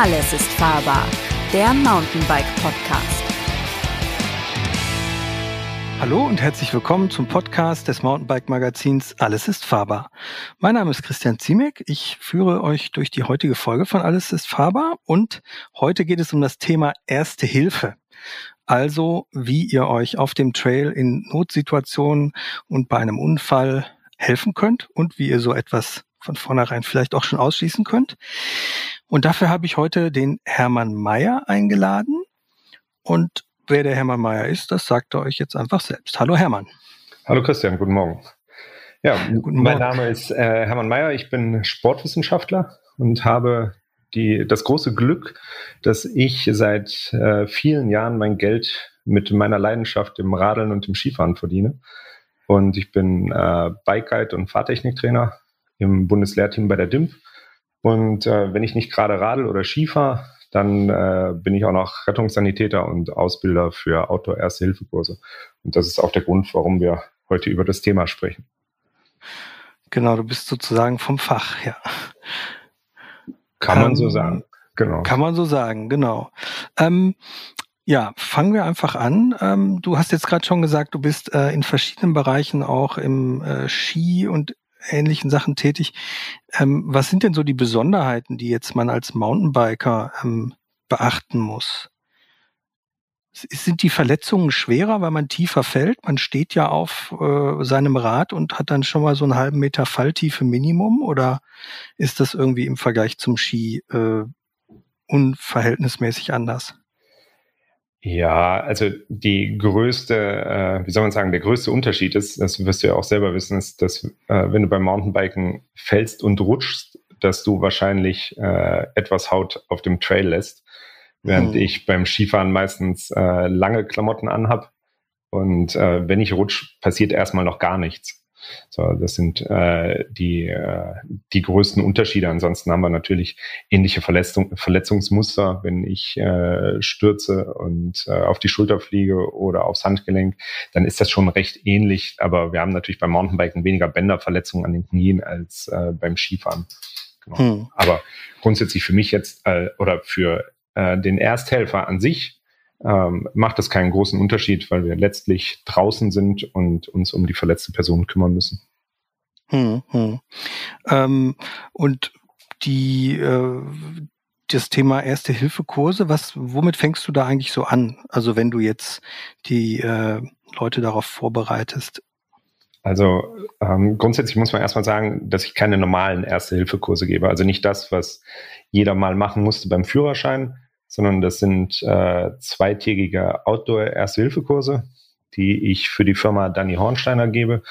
Alles ist fahrbar, der Mountainbike Podcast. Hallo und herzlich willkommen zum Podcast des Mountainbike Magazins Alles ist fahrbar. Mein Name ist Christian Ziemek. Ich führe euch durch die heutige Folge von Alles ist fahrbar und heute geht es um das Thema Erste Hilfe. Also, wie ihr euch auf dem Trail in Notsituationen und bei einem Unfall helfen könnt und wie ihr so etwas von vornherein vielleicht auch schon ausschließen könnt. Und dafür habe ich heute den Hermann Mayer eingeladen. Und wer der Hermann Mayer ist, das sagt er euch jetzt einfach selbst. Hallo Hermann. Hallo Christian, guten Morgen. Ja, guten mein Name ist äh, Hermann Mayer, ich bin Sportwissenschaftler und habe die, das große Glück, dass ich seit äh, vielen Jahren mein Geld mit meiner Leidenschaft im Radeln und im Skifahren verdiene. Und ich bin äh, Bike Guide und Fahrtechniktrainer im Bundeslehrteam bei der DIMP. Und äh, wenn ich nicht gerade Radel oder Ski fahre, dann äh, bin ich auch noch Rettungssanitäter und Ausbilder für Outdoor-Erste-Hilfe-Kurse. Und das ist auch der Grund, warum wir heute über das Thema sprechen. Genau, du bist sozusagen vom Fach, ja. Kann man ähm, so sagen, genau. Kann man so sagen, genau. Ähm, ja, fangen wir einfach an. Ähm, du hast jetzt gerade schon gesagt, du bist äh, in verschiedenen Bereichen auch im äh, Ski und ähnlichen Sachen tätig. Ähm, was sind denn so die Besonderheiten, die jetzt man als Mountainbiker ähm, beachten muss? Sind die Verletzungen schwerer, weil man tiefer fällt? Man steht ja auf äh, seinem Rad und hat dann schon mal so einen halben Meter Falltiefe Minimum? Oder ist das irgendwie im Vergleich zum Ski äh, unverhältnismäßig anders? Ja, also die größte, äh, wie soll man sagen, der größte Unterschied ist, das wirst du ja auch selber wissen, ist, dass äh, wenn du beim Mountainbiken fällst und rutschst, dass du wahrscheinlich äh, etwas Haut auf dem Trail lässt, während mhm. ich beim Skifahren meistens äh, lange Klamotten anhab und äh, wenn ich rutsch, passiert erstmal noch gar nichts. So, das sind äh, die, äh, die größten Unterschiede. Ansonsten haben wir natürlich ähnliche Verletzung, Verletzungsmuster, wenn ich äh, stürze und äh, auf die Schulter fliege oder aufs Handgelenk, dann ist das schon recht ähnlich. Aber wir haben natürlich beim Mountainbiken weniger Bänderverletzungen an den Knien als äh, beim Skifahren. Genau. Hm. Aber grundsätzlich für mich jetzt äh, oder für äh, den Ersthelfer an sich ähm, macht das keinen großen Unterschied, weil wir letztlich draußen sind und uns um die verletzte Person kümmern müssen. Hm, hm. Ähm, und die äh, das Thema Erste-Hilfe-Kurse, was, womit fängst du da eigentlich so an? Also wenn du jetzt die äh, Leute darauf vorbereitest. Also ähm, grundsätzlich muss man erstmal sagen, dass ich keine normalen Erste-Hilfe-Kurse gebe. Also nicht das, was jeder mal machen musste beim Führerschein, sondern das sind äh, zweitägige Outdoor-Erste-Hilfe-Kurse, die ich für die Firma Danny Hornsteiner gebe.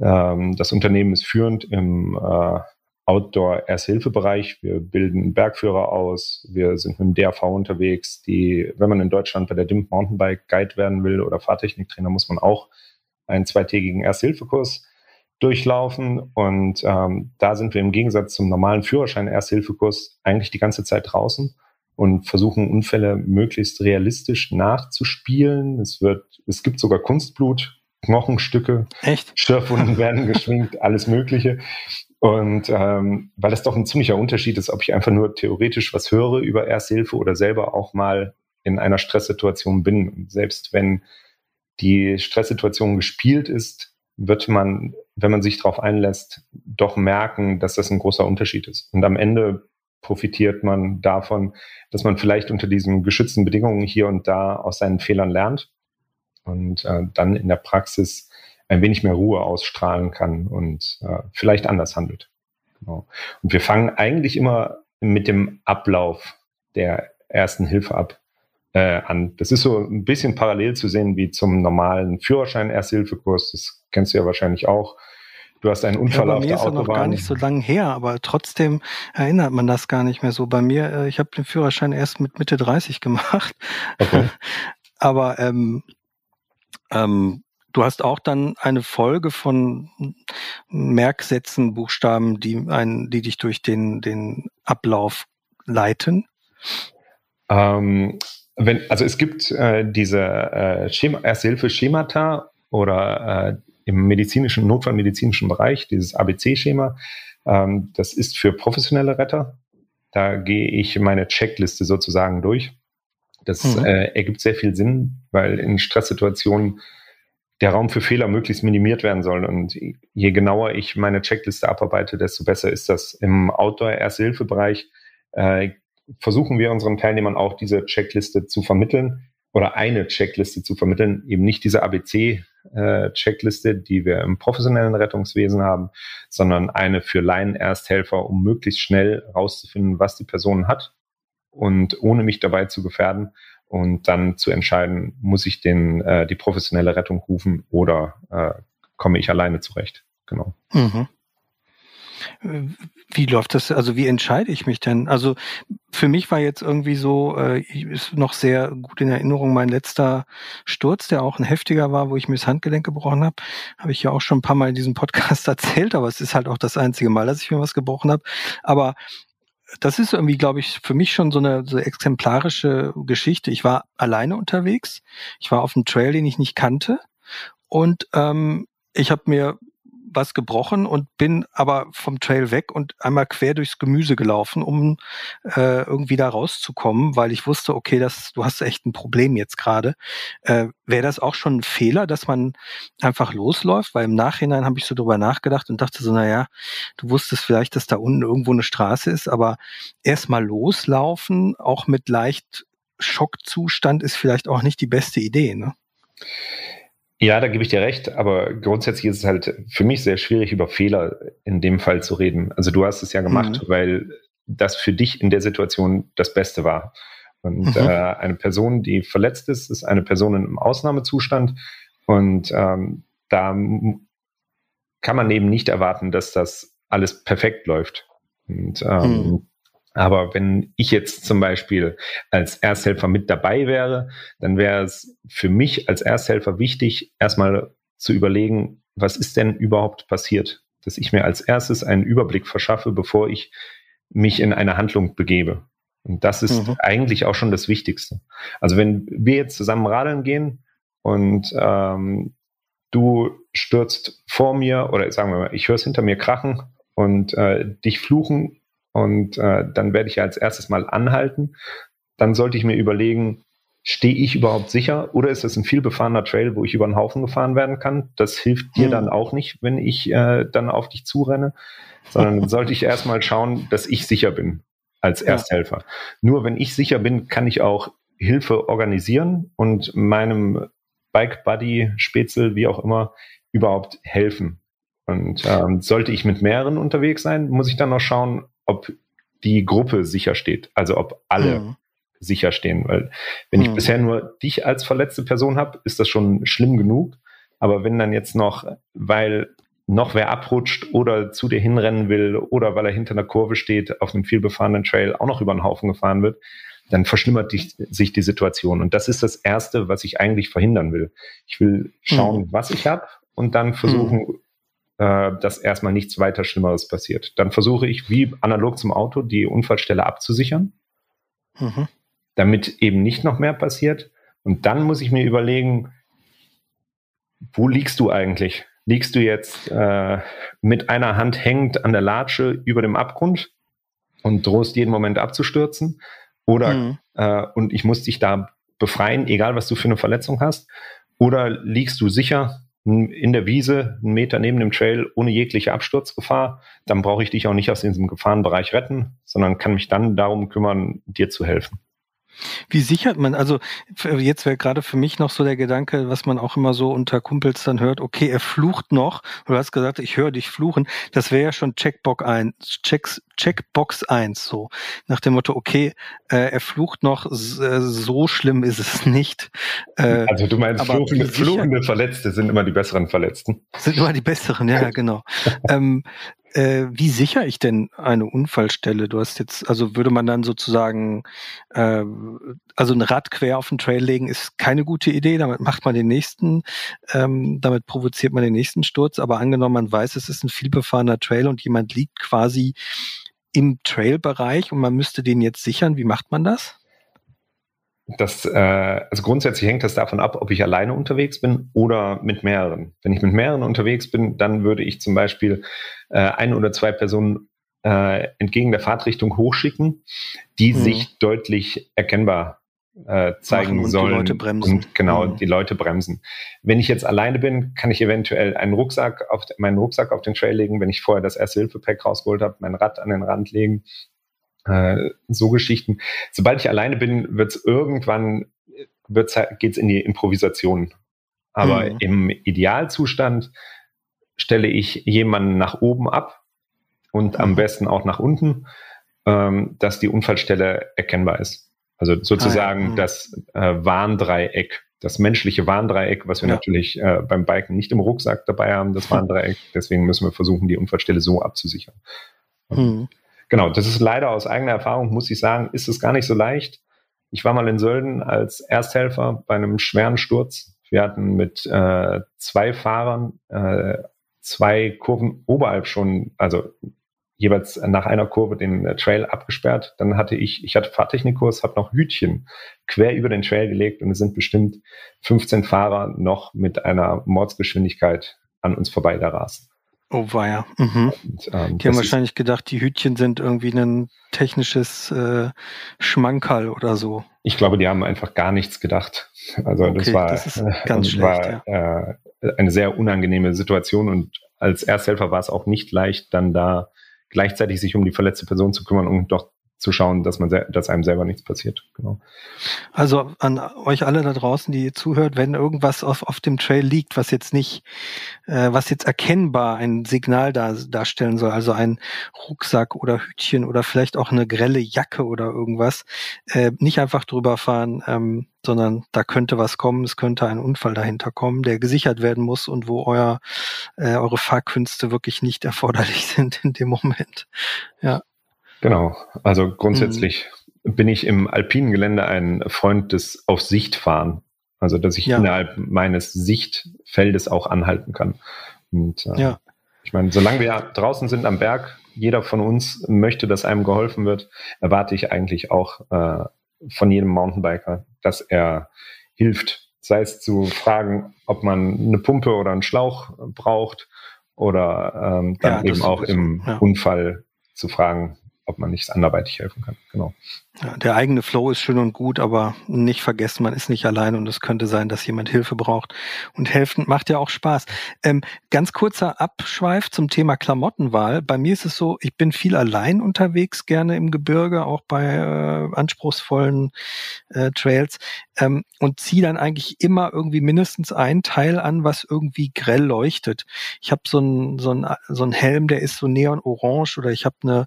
Ähm, das Unternehmen ist führend im äh, Outdoor-Erste-Hilfe-Bereich. Wir bilden Bergführer aus. Wir sind mit dem DRV unterwegs. Die, wenn man in Deutschland bei der DIMP Mountainbike Guide werden will oder Fahrtechniktrainer, muss man auch einen zweitägigen Erste-Hilfe-Kurs durchlaufen. Und ähm, da sind wir im Gegensatz zum normalen Führerschein Erste-Hilfe-Kurs eigentlich die ganze Zeit draußen und versuchen Unfälle möglichst realistisch nachzuspielen. Es wird, es gibt sogar Kunstblut, Knochenstücke, Echt? Schürfwunden werden geschminkt, alles Mögliche. Und ähm, weil das doch ein ziemlicher Unterschied ist, ob ich einfach nur theoretisch was höre über Ersthilfe oder selber auch mal in einer Stresssituation bin. Und selbst wenn die Stresssituation gespielt ist, wird man, wenn man sich darauf einlässt, doch merken, dass das ein großer Unterschied ist. Und am Ende profitiert man davon, dass man vielleicht unter diesen geschützten Bedingungen hier und da aus seinen Fehlern lernt und äh, dann in der Praxis ein wenig mehr Ruhe ausstrahlen kann und äh, vielleicht anders handelt. Genau. Und wir fangen eigentlich immer mit dem Ablauf der ersten Hilfe ab äh, an. Das ist so ein bisschen parallel zu sehen wie zum normalen Führerschein-Ersthilfekurs. Das kennst du ja wahrscheinlich auch. Du hast einen Unfall ja, auf der Autobahn. Bei mir ist noch gar nicht so lange her, aber trotzdem erinnert man das gar nicht mehr so. Bei mir, äh, ich habe den Führerschein erst mit Mitte 30 gemacht. Okay. aber ähm, ähm, du hast auch dann eine Folge von Merksätzen, Buchstaben, die, ein, die dich durch den, den Ablauf leiten? Ähm, wenn, also es gibt äh, diese äh, Schema, Erste-Hilfe-Schemata oder äh, im medizinischen, notfallmedizinischen Bereich, dieses ABC-Schema. Ähm, das ist für professionelle Retter. Da gehe ich meine Checkliste sozusagen durch. Das mhm. äh, ergibt sehr viel Sinn, weil in Stresssituationen der Raum für Fehler möglichst minimiert werden soll. Und je genauer ich meine Checkliste abarbeite, desto besser ist das. Im Outdoor-Erste-Hilfe-Bereich äh, versuchen wir unseren Teilnehmern auch diese Checkliste zu vermitteln oder eine Checkliste zu vermitteln, eben nicht diese ABC-Checkliste, äh, die wir im professionellen Rettungswesen haben, sondern eine für Laien-Ersthelfer, um möglichst schnell rauszufinden, was die Person hat und ohne mich dabei zu gefährden und dann zu entscheiden, muss ich den, äh, die professionelle Rettung rufen oder äh, komme ich alleine zurecht. Genau. Mhm. Wie läuft das? Also wie entscheide ich mich denn? Also für mich war jetzt irgendwie so, äh, ist noch sehr gut in Erinnerung mein letzter Sturz, der auch ein heftiger war, wo ich mir das Handgelenk gebrochen habe. Habe ich ja auch schon ein paar Mal in diesem Podcast erzählt, aber es ist halt auch das einzige Mal, dass ich mir was gebrochen habe. Aber das ist irgendwie, glaube ich, für mich schon so eine so exemplarische Geschichte. Ich war alleine unterwegs. Ich war auf einem Trail, den ich nicht kannte. Und ähm, ich habe mir was gebrochen und bin aber vom Trail weg und einmal quer durchs Gemüse gelaufen, um äh, irgendwie da rauszukommen, weil ich wusste, okay, das, du hast echt ein Problem jetzt gerade. Äh, Wäre das auch schon ein Fehler, dass man einfach losläuft? Weil im Nachhinein habe ich so drüber nachgedacht und dachte so, naja, du wusstest vielleicht, dass da unten irgendwo eine Straße ist, aber erstmal loslaufen, auch mit leicht Schockzustand, ist vielleicht auch nicht die beste Idee, ne? Ja, da gebe ich dir recht, aber grundsätzlich ist es halt für mich sehr schwierig, über Fehler in dem Fall zu reden. Also du hast es ja gemacht, mhm. weil das für dich in der Situation das Beste war. Und mhm. äh, eine Person, die verletzt ist, ist eine Person im Ausnahmezustand. Und ähm, da kann man eben nicht erwarten, dass das alles perfekt läuft. Und ähm, mhm. Aber wenn ich jetzt zum Beispiel als Ersthelfer mit dabei wäre, dann wäre es für mich als Ersthelfer wichtig, erstmal zu überlegen, was ist denn überhaupt passiert? Dass ich mir als erstes einen Überblick verschaffe, bevor ich mich in eine Handlung begebe. Und das ist mhm. eigentlich auch schon das Wichtigste. Also wenn wir jetzt zusammen radeln gehen und ähm, du stürzt vor mir oder sagen wir mal, ich höre es hinter mir krachen und äh, dich fluchen und äh, dann werde ich als erstes mal anhalten. Dann sollte ich mir überlegen, stehe ich überhaupt sicher oder ist es ein viel befahrener Trail, wo ich über den Haufen gefahren werden kann? Das hilft dir hm. dann auch nicht, wenn ich äh, dann auf dich zurenne, sondern sollte ich erstmal schauen, dass ich sicher bin als Ersthelfer. Ja. Nur wenn ich sicher bin, kann ich auch Hilfe organisieren und meinem Bike Buddy, Spätzle, wie auch immer, überhaupt helfen. Und ähm, sollte ich mit mehreren unterwegs sein, muss ich dann noch schauen, ob die Gruppe sicher steht, also ob alle mhm. sicher stehen. Weil wenn ich mhm. bisher nur dich als verletzte Person habe, ist das schon schlimm genug. Aber wenn dann jetzt noch, weil noch wer abrutscht oder zu dir hinrennen will oder weil er hinter einer Kurve steht, auf einem vielbefahrenen Trail auch noch über den Haufen gefahren wird, dann verschlimmert die, sich die Situation. Und das ist das Erste, was ich eigentlich verhindern will. Ich will schauen, mhm. was ich habe und dann versuchen, mhm äh, dass erstmal nichts weiter Schlimmeres passiert. Dann versuche ich, wie analog zum Auto, die Unfallstelle abzusichern, mhm. damit eben nicht noch mehr passiert. Und dann muss ich mir überlegen, wo liegst du eigentlich? Liegst du jetzt äh, mit einer Hand hängend an der Latsche über dem Abgrund und drohst jeden Moment abzustürzen? Oder mhm. äh, und ich muss dich da befreien, egal was du für eine Verletzung hast? Oder liegst du sicher in der Wiese, einen Meter neben dem Trail, ohne jegliche Absturzgefahr, dann brauche ich dich auch nicht aus diesem Gefahrenbereich retten, sondern kann mich dann darum kümmern, dir zu helfen. Wie sichert man, also jetzt wäre gerade für mich noch so der Gedanke, was man auch immer so unter Kumpels dann hört, okay, er flucht noch, du hast gesagt, ich höre dich fluchen, das wäre ja schon Checkbox 1, Checks, Checkbox 1, so nach dem Motto, okay, äh, er flucht noch, äh, so schlimm ist es nicht. Äh, also du meinst, fluchende, fluchende Verletzte sind immer die besseren Verletzten. Sind immer die besseren, ja, genau. ähm, äh, wie sichere ich denn eine Unfallstelle? Du hast jetzt, also würde man dann sozusagen, äh, also ein Rad quer auf den Trail legen, ist keine gute Idee. Damit macht man den nächsten, ähm, damit provoziert man den nächsten Sturz. Aber angenommen, man weiß, es ist ein vielbefahrener Trail und jemand liegt quasi im Trailbereich und man müsste den jetzt sichern. Wie macht man das? Das, äh, also grundsätzlich hängt das davon ab, ob ich alleine unterwegs bin oder mit mehreren. Wenn ich mit mehreren unterwegs bin, dann würde ich zum Beispiel äh, ein oder zwei Personen äh, entgegen der Fahrtrichtung hochschicken, die mhm. sich deutlich erkennbar äh, zeigen und sollen. Die Leute bremsen. Und genau, mhm. die Leute bremsen. Wenn ich jetzt alleine bin, kann ich eventuell einen Rucksack auf, meinen Rucksack auf den Trail legen, wenn ich vorher das erste Hilfe-Pack rausgeholt habe, mein Rad an den Rand legen. Äh, so Geschichten. Sobald ich alleine bin, wird es irgendwann, wird's, geht's in die Improvisation. Aber mhm. im Idealzustand stelle ich jemanden nach oben ab und am mhm. besten auch nach unten, ähm, dass die Unfallstelle erkennbar ist. Also sozusagen ah, ja. Mhm. das äh, Warndreieck, das menschliche Warndreieck, was wir ja. natürlich äh, beim Biken nicht im Rucksack dabei haben, das Warndreieck. Deswegen müssen wir versuchen, die Unfallstelle so abzusichern. Genau, das ist leider aus eigener Erfahrung, muss ich sagen, ist es gar nicht so leicht. Ich war mal in Sölden als Ersthelfer bei einem schweren Sturz. Wir hatten mit äh, zwei Fahrern äh, zwei Kurven oberhalb schon, also jeweils nach einer Kurve den äh, Trail abgesperrt. Dann hatte ich, ich hatte Fahrtechnikkurs, habe noch Hütchen quer über den Trail gelegt und es sind bestimmt 15 Fahrer noch mit einer Mordsgeschwindigkeit an uns vorbei da rasen. Oh weia. Mhm. Und, ähm, die haben wahrscheinlich gedacht, die Hütchen sind irgendwie ein technisches äh, Schmankerl oder so. Ich glaube, die haben einfach gar nichts gedacht. Also okay, das war, das ist ganz schlecht, war, ja. äh, eine sehr unangenehme Situation und als Ersthelfer war es auch nicht leicht, dann da gleichzeitig sich um die verletzte Person zu kümmern und doch zu schauen, dass man, dass einem selber nichts passiert. Genau. Also an euch alle da draußen, die zuhört, wenn irgendwas auf, auf dem Trail liegt, was jetzt nicht, äh, was jetzt erkennbar ein Signal da, darstellen soll, also ein Rucksack oder Hütchen oder vielleicht auch eine grelle Jacke oder irgendwas, äh, nicht einfach drüber fahren, ähm, sondern da könnte was kommen, es könnte ein Unfall dahinter kommen, der gesichert werden muss und wo euer, äh, eure Fahrkünste wirklich nicht erforderlich sind in dem Moment. Ja. Genau, also grundsätzlich mhm. bin ich im alpinen Gelände ein Freund des auf Sicht fahren. Also dass ich ja. innerhalb meines Sichtfeldes auch anhalten kann. Und äh, ja. ich meine, solange wir draußen sind am Berg, jeder von uns möchte, dass einem geholfen wird, erwarte ich eigentlich auch äh, von jedem Mountainbiker, dass er hilft. Sei es zu fragen, ob man eine Pumpe oder einen Schlauch braucht oder ähm, dann ja, eben auch im ja. Unfall zu fragen, ob man nicht anderweitig helfen kann. Genau. Der eigene Flow ist schön und gut, aber nicht vergessen, man ist nicht allein und es könnte sein, dass jemand Hilfe braucht. Und helfen macht ja auch Spaß. Ähm, ganz kurzer Abschweif zum Thema Klamottenwahl. Bei mir ist es so, ich bin viel allein unterwegs, gerne im Gebirge, auch bei äh, anspruchsvollen äh, Trails ähm, und ziehe dann eigentlich immer irgendwie mindestens ein Teil an, was irgendwie grell leuchtet. Ich habe so einen so so Helm, der ist so neon-orange oder ich habe eine,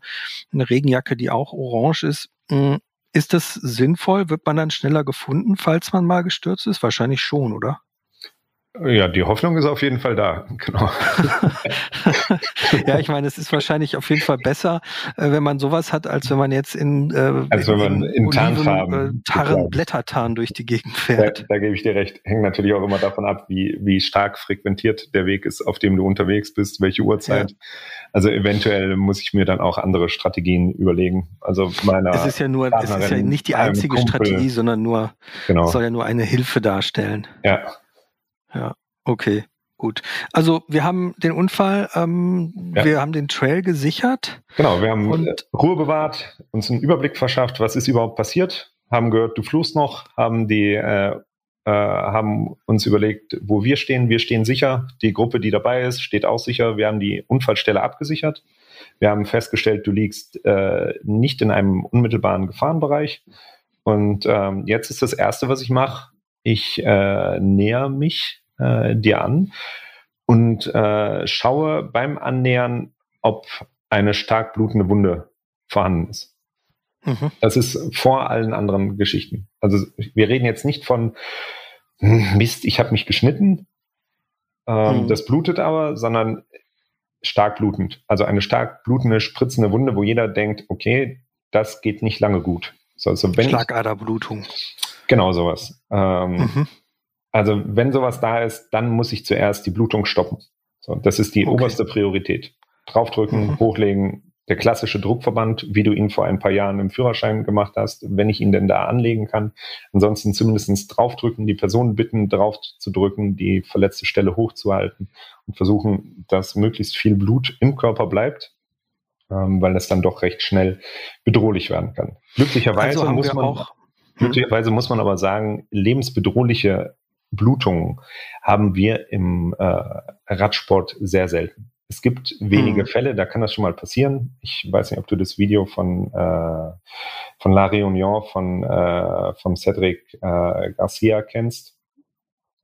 eine Regenjacke, die auch orange ist ist das sinnvoll? Wird man dann schneller gefunden, falls man mal gestürzt ist? Wahrscheinlich schon, oder? Ja, die Hoffnung ist auf jeden Fall da, genau. ja, ich meine, es ist wahrscheinlich auf jeden Fall besser, äh, wenn man sowas hat, als wenn man jetzt in, äh, als wenn man in, in Tarnfarben, äh, Tarn, Blättertarn durch die Gegend fährt. Da, da, gebe ich dir recht. Hängt natürlich auch immer davon ab, wie, wie stark frequentiert der Weg ist, auf dem du unterwegs bist, welche Uhrzeit. Ja. Also eventuell muss ich mir dann auch andere Strategien überlegen. Also meiner. Es ist ja nur, es ist ja nicht die einzige Strategie, sondern nur, genau. soll ja nur eine Hilfe darstellen. Ja, ja, okay, gut. Also wir haben den Unfall, ähm, ja. wir haben den Trail gesichert. Genau, wir haben und Ruhe bewahrt, uns einen Überblick verschafft, was ist überhaupt passiert, haben gehört, du fluchst noch, haben die äh, äh, haben uns überlegt, wo wir stehen. Wir stehen sicher. Die Gruppe, die dabei ist, steht auch sicher. Wir haben die Unfallstelle abgesichert. Wir haben festgestellt, du liegst äh, nicht in einem unmittelbaren Gefahrenbereich. Und ähm, jetzt ist das Erste, was ich mache. Ich äh, näher mich äh, dir an und äh, schaue beim Annähern, ob eine stark blutende Wunde vorhanden ist. Mhm. Das ist vor allen anderen Geschichten. Also wir reden jetzt nicht von hm, Mist, ich habe mich geschnitten, ähm, mhm. das blutet aber, sondern stark blutend. Also eine stark blutende, spritzende Wunde, wo jeder denkt, okay, das geht nicht lange gut. So, also wenn Schlagaderblutung. Genau sowas. Ähm, mhm. Also wenn sowas da ist, dann muss ich zuerst die Blutung stoppen. So, das ist die okay. oberste Priorität. Draufdrücken, mhm. hochlegen, der klassische Druckverband, wie du ihn vor ein paar Jahren im Führerschein gemacht hast, wenn ich ihn denn da anlegen kann. Ansonsten zumindestens draufdrücken, die Person bitten, drauf zu drücken, die verletzte Stelle hochzuhalten und versuchen, dass möglichst viel Blut im Körper bleibt. ähm, weil es dann doch recht schnell bedrohlich werden kann. Glücklicherweise also muss man auch Glücklicherweise muss man aber sagen, lebensbedrohliche Blutungen haben wir im äh, Radsport sehr selten. Es gibt wenige hm. Fälle, da kann das schon mal passieren. Ich weiß nicht, ob du das Video von, äh, von La Réunion von, äh, von Cedric äh, Garcia kennst.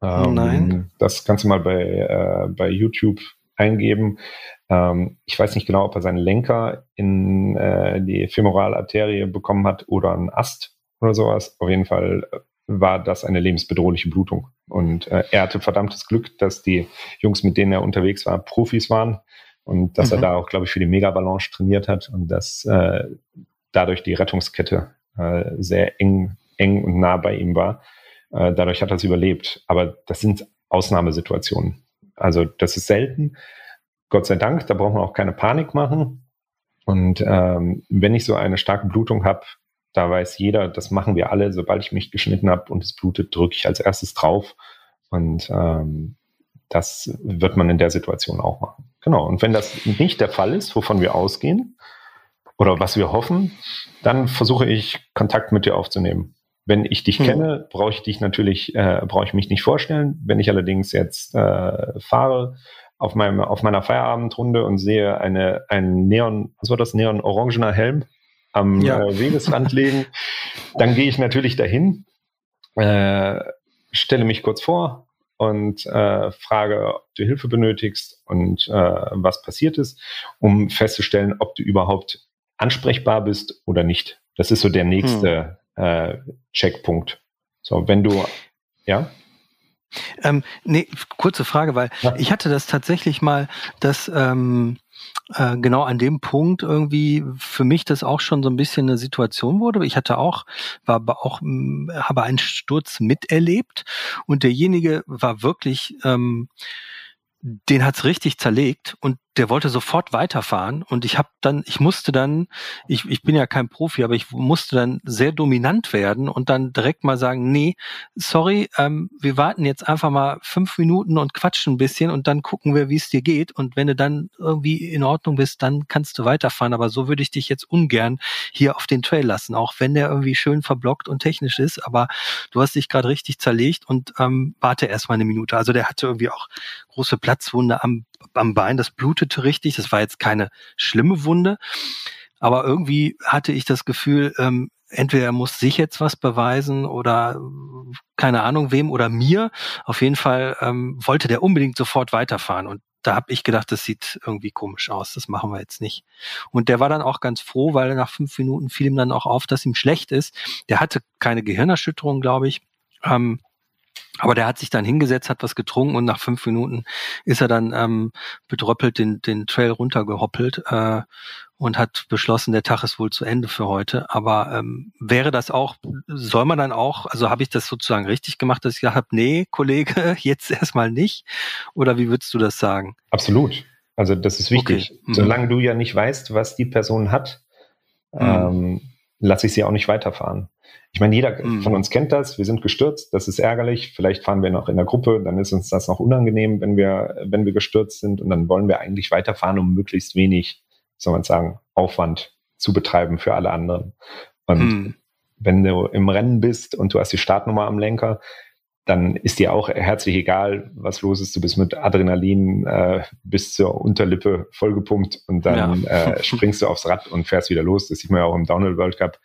Ähm, Nein. Das kannst du mal bei, äh, bei YouTube eingeben. Ähm, ich weiß nicht genau, ob er seinen Lenker in äh, die Femoralarterie bekommen hat oder einen Ast oder sowas. Auf jeden Fall äh, war das eine lebensbedrohliche Blutung. Und äh, er hatte verdammtes Glück, dass die Jungs, mit denen er unterwegs war, Profis waren und dass mhm. er da auch, glaube ich, für die Megabalance trainiert hat und dass äh, dadurch die Rettungskette äh, sehr eng, eng und nah bei ihm war. Äh, dadurch hat er es überlebt. Aber das sind Ausnahmesituationen. Also das ist selten. Gott sei Dank, da braucht man auch keine Panik machen. Und ähm, wenn ich so eine starke Blutung habe, da weiß jeder, das machen wir alle. Sobald ich mich geschnitten habe und es blutet, drücke ich als erstes drauf. Und ähm, das wird man in der Situation auch machen. Genau. Und wenn das nicht der Fall ist, wovon wir ausgehen oder was wir hoffen, dann versuche ich Kontakt mit dir aufzunehmen. Wenn ich dich hm. kenne, brauche ich dich natürlich, äh, brauche ich mich nicht vorstellen. Wenn ich allerdings jetzt äh, fahre auf, meinem, auf meiner Feierabendrunde und sehe eine, ein Neon, was war das, neon-orangener Helm am ja. äh, Wegesrand legen. Dann gehe ich natürlich dahin, äh, stelle mich kurz vor und äh, frage, ob du Hilfe benötigst und äh, was passiert ist, um festzustellen, ob du überhaupt ansprechbar bist oder nicht. Das ist so der nächste hm. äh, Checkpunkt. So, wenn du, ja. Ähm, nee, kurze Frage, weil ja. ich hatte das tatsächlich mal, dass ähm, äh, genau an dem Punkt irgendwie für mich das auch schon so ein bisschen eine Situation wurde. Ich hatte auch, war aber auch, habe einen Sturz miterlebt und derjenige war wirklich, ähm, den hat's richtig zerlegt und der wollte sofort weiterfahren und ich habe dann, ich musste dann, ich, ich bin ja kein Profi, aber ich musste dann sehr dominant werden und dann direkt mal sagen, nee, sorry, ähm, wir warten jetzt einfach mal fünf Minuten und quatschen ein bisschen und dann gucken wir, wie es dir geht. Und wenn du dann irgendwie in Ordnung bist, dann kannst du weiterfahren, aber so würde ich dich jetzt ungern hier auf den Trail lassen, auch wenn der irgendwie schön verblockt und technisch ist, aber du hast dich gerade richtig zerlegt und ähm, warte erst mal eine Minute. Also der hatte irgendwie auch große Platzwunde am am Bein, das blutete richtig. Das war jetzt keine schlimme Wunde. Aber irgendwie hatte ich das Gefühl, ähm, entweder er muss sich jetzt was beweisen oder keine Ahnung wem oder mir. Auf jeden Fall ähm, wollte der unbedingt sofort weiterfahren. Und da habe ich gedacht, das sieht irgendwie komisch aus, das machen wir jetzt nicht. Und der war dann auch ganz froh, weil nach fünf Minuten fiel ihm dann auch auf, dass ihm schlecht ist. Der hatte keine Gehirnerschütterung, glaube ich. Ähm, aber der hat sich dann hingesetzt, hat was getrunken und nach fünf Minuten ist er dann ähm, bedröppelt den, den Trail runtergehoppelt äh, und hat beschlossen, der Tag ist wohl zu Ende für heute. Aber ähm, wäre das auch, soll man dann auch, also habe ich das sozusagen richtig gemacht, dass ich gesagt habe, nee, Kollege, jetzt erstmal nicht? Oder wie würdest du das sagen? Absolut. Also das ist wichtig. Okay. Mhm. Solange du ja nicht weißt, was die Person hat, mhm. ähm, lasse ich sie auch nicht weiterfahren. Ich meine, jeder mhm. von uns kennt das. Wir sind gestürzt. Das ist ärgerlich. Vielleicht fahren wir noch in der Gruppe. Dann ist uns das noch unangenehm, wenn wir, wenn wir gestürzt sind. Und dann wollen wir eigentlich weiterfahren, um möglichst wenig, soll man sagen, Aufwand zu betreiben für alle anderen. Und mhm. wenn du im Rennen bist und du hast die Startnummer am Lenker, dann ist dir auch herzlich egal, was los ist. Du bist mit Adrenalin äh, bis zur Unterlippe vollgepumpt und dann ja. äh, springst du aufs Rad und fährst wieder los. Das sieht man ja auch im Downhill World Cup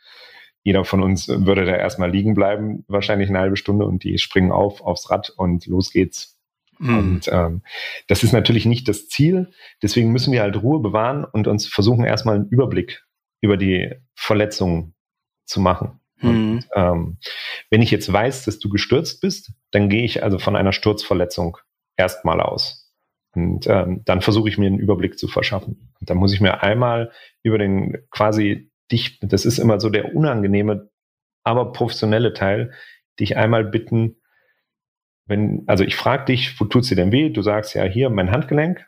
jeder von uns würde da erstmal liegen bleiben, wahrscheinlich eine halbe Stunde und die springen auf aufs Rad und los geht's. Mhm. Und ähm, das ist natürlich nicht das Ziel. Deswegen müssen wir halt Ruhe bewahren und uns versuchen erstmal einen Überblick über die Verletzungen zu machen. Mhm. Und, ähm, wenn ich jetzt weiß, dass du gestürzt bist, dann gehe ich also von einer Sturzverletzung erstmal aus. Und ähm, dann versuche ich mir einen Überblick zu verschaffen. Und dann muss ich mir einmal über den quasi dich, das ist immer so der unangenehme, aber professionelle Teil, dich einmal bitten, wenn, also ich frage dich, wo tut's dir denn weh? Du sagst ja hier mein Handgelenk.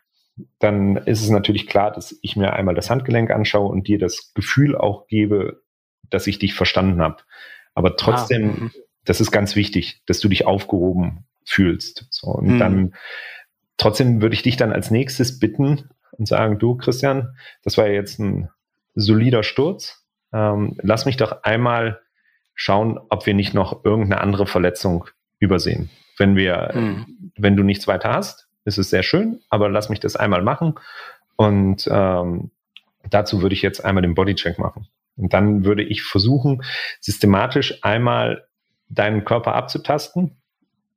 Dann ist es natürlich klar, dass ich mir einmal das Handgelenk anschaue und dir das Gefühl auch gebe, dass ich dich verstanden habe. Aber trotzdem, ah, mhm. das ist ganz wichtig, dass du dich aufgehoben fühlst. So, und mhm. dann trotzdem würde ich dich dann als nächstes bitten, und sagen, du Christian, das war jetzt ein solider Sturz. Ähm, lass mich doch einmal schauen, ob wir nicht noch irgendeine andere Verletzung übersehen. Wenn wir, hm. wenn du nichts weiter hast, ist es sehr schön, aber lass mich das einmal machen. Und ähm, dazu würde ich jetzt einmal den Bodycheck machen. Und dann würde ich versuchen, systematisch einmal deinen Körper abzutasten.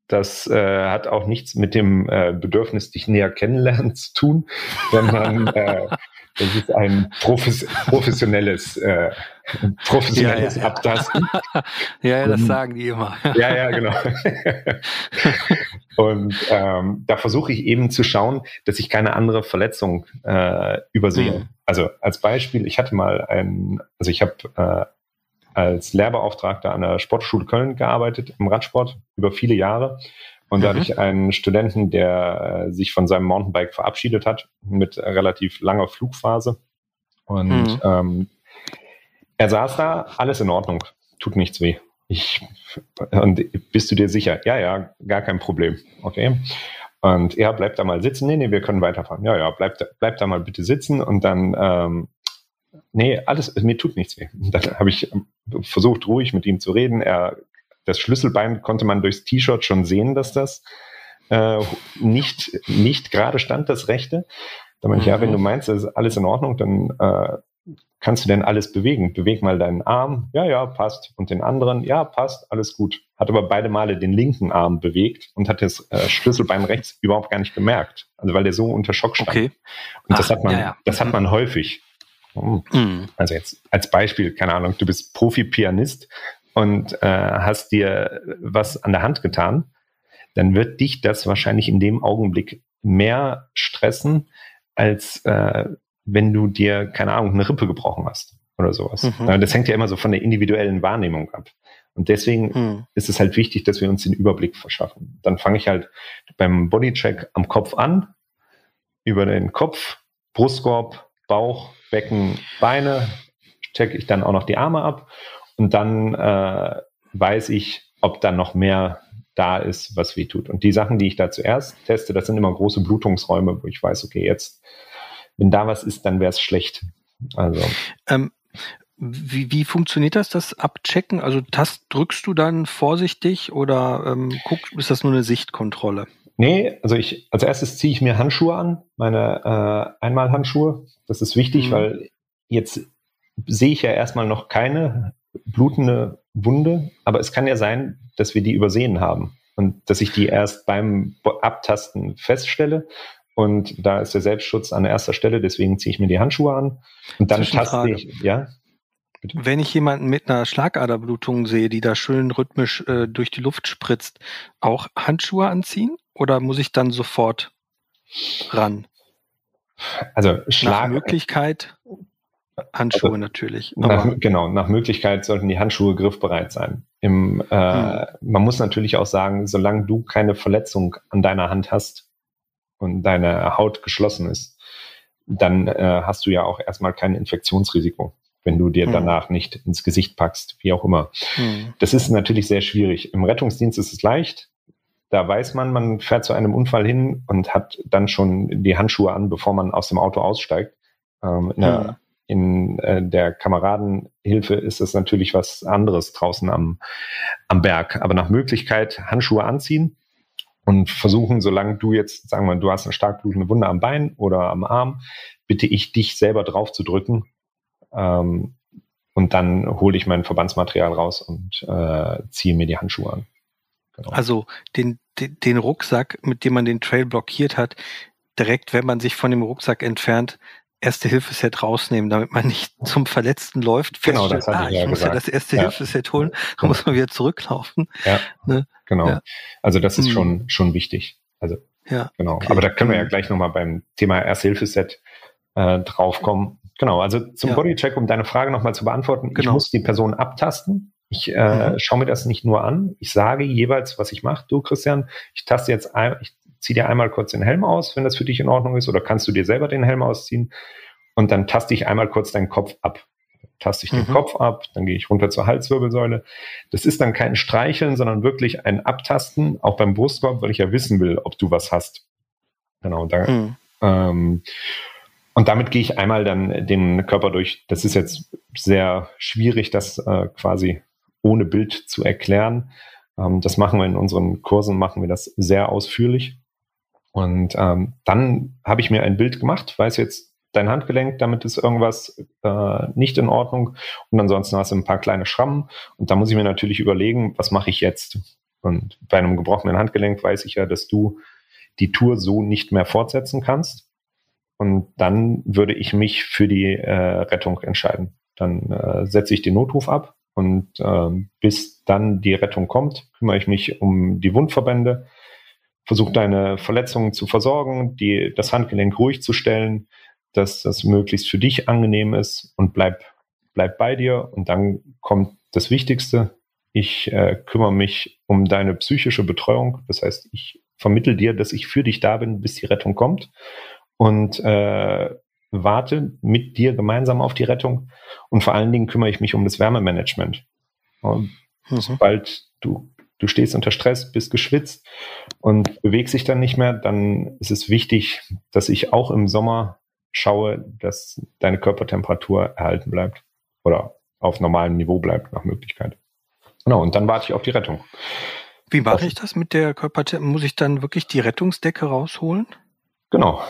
Das äh, hat auch nichts mit dem äh, Bedürfnis, dich näher kennenlernen zu tun, sondern äh, das ist ein profes professionelles, äh, professionelles ja, ja, Abtasten. ja, ja, das sagen die immer. ja, ja, genau. Und ähm, da versuche ich eben zu schauen, dass ich keine andere Verletzung äh, übersehe. Mhm. Also als Beispiel, ich hatte mal ein, also ich habe äh, als Lehrbeauftragter an der Sportschule Köln gearbeitet im Radsport über viele Jahre. Und da mhm. hatte ich einen Studenten, der äh, sich von seinem Mountainbike verabschiedet hat mit relativ langer Flugphase. Und mhm. ähm, er saß da, alles in Ordnung, tut nichts weh. Ich, und bist du dir sicher? Ja, ja, gar kein Problem. Okay. Und er bleibt da mal sitzen. Nee, nee, wir können weiterfahren. Ja, ja, bleib, bleib da mal bitte sitzen und dann, ähm, nee, alles, mir tut nichts weh. Und dann habe ich versucht, ruhig mit ihm zu reden. Er das Schlüsselbein konnte man durchs T-Shirt schon sehen, dass das äh, nicht, nicht gerade stand, das rechte. Da meinte ich, ja, wenn du mhm. meinst, das ist alles in Ordnung, dann äh, kannst du denn alles bewegen? Beweg mal deinen Arm. Ja, ja, passt. Und den anderen, ja, passt, alles gut. Hat aber beide Male den linken Arm bewegt und hat das äh, Schlüsselbein rechts überhaupt gar nicht gemerkt. Also weil der so unter Schock stand. Okay. Und Ach, das hat man, ja, ja. das hat mhm. man häufig. Mhm. Also jetzt als Beispiel, keine Ahnung, du bist Profi-Pianist und äh, hast dir was an der Hand getan, dann wird dich das wahrscheinlich in dem Augenblick mehr stressen, als äh, wenn du dir, keine Ahnung, eine Rippe gebrochen hast oder sowas. Mhm. Das hängt ja immer so von der individuellen Wahrnehmung ab. Und deswegen mhm. ist es halt wichtig, dass wir uns den Überblick verschaffen. Dann fange ich halt beim Bodycheck am Kopf an, über den Kopf, Brustkorb, Bauch, Becken, Beine, checke ich dann auch noch die Arme ab und dann äh, weiß ich, ob da noch mehr da ist, was weh tut. Und die Sachen, die ich da zuerst teste, das sind immer große Blutungsräume, wo ich weiß, okay, jetzt, wenn da was ist, dann wäre es schlecht. Also. Ähm, wie, wie funktioniert das, das Abchecken? Also Tast drückst du dann vorsichtig oder ähm, guck, ist das nur eine Sichtkontrolle? Nee, also ich als erstes ziehe ich mir Handschuhe an, meine äh, Einmalhandschuhe. Das ist wichtig, mhm. weil jetzt sehe ich ja erstmal noch keine blutende Wunde, aber es kann ja sein, dass wir die übersehen haben und dass ich die erst beim Abtasten feststelle. Und da ist der Selbstschutz an erster Stelle, deswegen ziehe ich mir die Handschuhe an und dann taste ich, ja. Bitte? Wenn ich jemanden mit einer Schlagaderblutung sehe, die da schön rhythmisch äh, durch die Luft spritzt, auch Handschuhe anziehen oder muss ich dann sofort ran? Also Schlag Nach Möglichkeit Handschuhe also, natürlich. Nach, genau, nach Möglichkeit sollten die Handschuhe griffbereit sein. Im, äh, hm. Man muss natürlich auch sagen, solange du keine Verletzung an deiner Hand hast und deine Haut geschlossen ist, dann äh, hast du ja auch erstmal kein Infektionsrisiko, wenn du dir hm. danach nicht ins Gesicht packst, wie auch immer. Hm. Das ist natürlich sehr schwierig. Im Rettungsdienst ist es leicht. Da weiß man, man fährt zu einem Unfall hin und hat dann schon die Handschuhe an, bevor man aus dem Auto aussteigt. Ähm, in der hm in äh, der Kameradenhilfe ist es natürlich was anderes draußen am, am Berg. Aber nach Möglichkeit Handschuhe anziehen und versuchen, solange du jetzt, sagen wir, du hast eine stark blutende Wunde am Bein oder am Arm, bitte ich dich selber drauf zu drücken. Ähm, und dann hole ich mein Verbandsmaterial raus und äh, ziehe mir die Handschuhe an. Genau. Also den, den, den Rucksack, mit dem man den Trail blockiert hat, direkt, wenn man sich von dem Rucksack entfernt, Erste-Hilfe-Set rausnehmen, damit man nicht zum Verletzten läuft. Genau, das hatte ah, ich ja ich muss gesagt. ja das Erste-Hilfe-Set holen, dann muss man wieder zurücklaufen. Ja, ne? genau. Ja. Also das ist hm. schon, schon wichtig. Also, ja, genau. Okay. Aber da können wir ja hm. gleich nochmal beim Thema Erste-Hilfe-Set äh, draufkommen. Genau, also zum ja. Bodycheck, um deine Frage nochmal zu beantworten. Genau. Ich muss die Person abtasten. Ich äh, mhm. schaue mir das nicht nur an. Ich sage jeweils, was ich mache. Du, Christian, ich taste jetzt ein, ich zieh dir einmal kurz den Helm aus, wenn das für dich in Ordnung ist, oder kannst du dir selber den Helm ausziehen und dann taste ich einmal kurz deinen Kopf ab. Taste ich mhm. den Kopf ab, dann gehe ich runter zur Halswirbelsäule. Das ist dann kein Streicheln, sondern wirklich ein Abtasten, auch beim Brustkorb, weil ich ja wissen will, ob du was hast. Genau, da, mhm. ähm, und damit gehe ich einmal dann den Körper durch. Das ist jetzt sehr schwierig, das äh, quasi ohne Bild zu erklären. Ähm, das machen wir in unseren Kursen, machen wir das sehr ausführlich. Und ähm, dann habe ich mir ein Bild gemacht, weiß jetzt dein Handgelenk, damit ist irgendwas äh, nicht in Ordnung. Und ansonsten hast du ein paar kleine Schrammen. Und da muss ich mir natürlich überlegen, was mache ich jetzt? Und bei einem gebrochenen Handgelenk weiß ich ja, dass du die Tour so nicht mehr fortsetzen kannst. Und dann würde ich mich für die äh, Rettung entscheiden. Dann äh, setze ich den Notruf ab und äh, bis dann die Rettung kommt, kümmere ich mich um die Wundverbände, versuche deine Verletzungen zu versorgen, die, das Handgelenk ruhig zu stellen, dass das möglichst für dich angenehm ist und bleib, bleib bei dir. Und dann kommt das Wichtigste. Ich äh, kümmere mich um deine psychische Betreuung. Das heißt, ich vermittel dir, dass ich für dich da bin, bis die Rettung kommt und äh, warte mit dir gemeinsam auf die Rettung. Und vor allen Dingen kümmere ich mich um das Wärmemanagement. Und mhm. sobald du, du stehst unter Stress, bist geschwitzt und bewegst dich dann nicht mehr, dann ist es wichtig, dass ich auch im Sommer schaue, dass deine Körpertemperatur erhalten bleibt oder auf normalem Niveau bleibt nach Möglichkeit. Genau, und dann warte ich auf die Rettung. Wie mache ich das mit der Körpertemperatur? Muss ich dann wirklich die Rettungsdecke rausholen? Genau,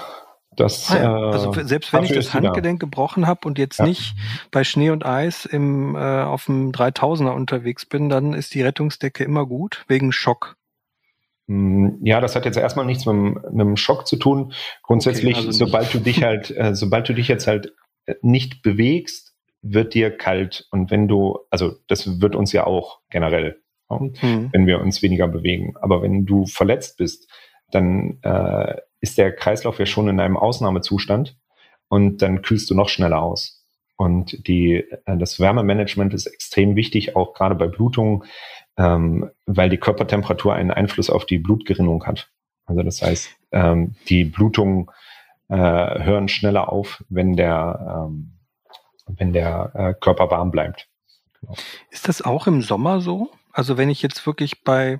das, ah ja. Also äh, selbst wenn ich das Handgelenk gebrochen habe und jetzt ja. nicht bei Schnee und Eis im, äh, auf dem 3000er unterwegs bin, dann ist die Rettungsdecke immer gut, wegen Schock. Hm, ja, das hat jetzt erstmal nichts mit, einem Schock zu tun. Grundsätzlich, okay, also sobald du dich halt, äh, sobald du dich jetzt halt äh, nicht bewegst, wird dir kalt. Und wenn du, also das wird uns ja auch generell, mhm. wenn wir uns weniger bewegen. Aber wenn du verletzt bist, dann äh, ist der Kreislauf ja schon in einem Ausnahmezustand und dann kühlst du noch schneller aus. Und die, äh, das Wärmemanagement ist extrem wichtig, auch gerade bei Blutungen, ähm, weil die Körpertemperatur einen Einfluss auf die Blutgerinnung hat. Also das heißt, ähm, die Blutungen äh, hören schneller auf, wenn der, ähm, wenn der äh, Körper warm bleibt. Genau. Ist das auch im Sommer so? Also wenn ich jetzt wirklich bei,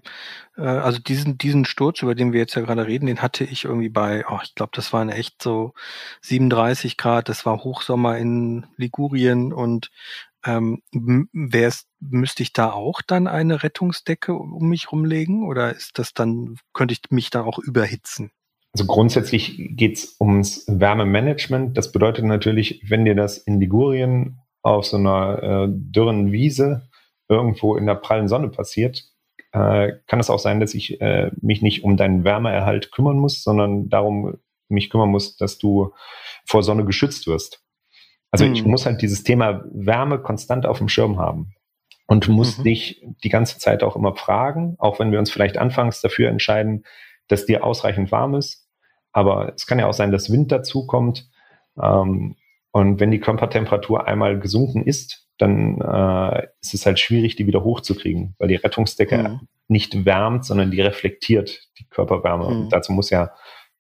äh, also diesen, diesen Sturz, über den wir jetzt ja gerade reden, den hatte ich irgendwie bei, oh, ich glaube, das waren echt so 37 Grad, das war Hochsommer in Ligurien und ähm, wär's, müsste ich da auch dann eine Rettungsdecke um mich rumlegen oder ist das dann, könnte ich mich dann auch überhitzen? Also grundsätzlich geht's ums Wärmemanagement. Das bedeutet natürlich, wenn dir das in Ligurien auf so einer äh, dürren Wiese irgendwo in der prallen Sonne passiert, äh, kann es auch sein, dass ich äh, mich nicht um deinen Wärmeerhalt kümmern muss, sondern darum mich kümmern muss, dass du vor Sonne geschützt wirst. Also mhm. ich muss halt dieses Thema Wärme konstant auf dem Schirm haben und muss mhm. dich die ganze Zeit auch immer fragen, auch wenn wir uns vielleicht anfangs dafür entscheiden, dass dir ausreichend warm ist. Aber es kann ja auch sein, dass Wind dazu kommt. Ähm, und wenn die Körpertemperatur einmal gesunken ist, dann äh, ist es halt schwierig, die wieder hochzukriegen, weil die Rettungsdecke mhm. nicht wärmt, sondern die reflektiert die Körperwärme. Mhm. Und dazu muss ja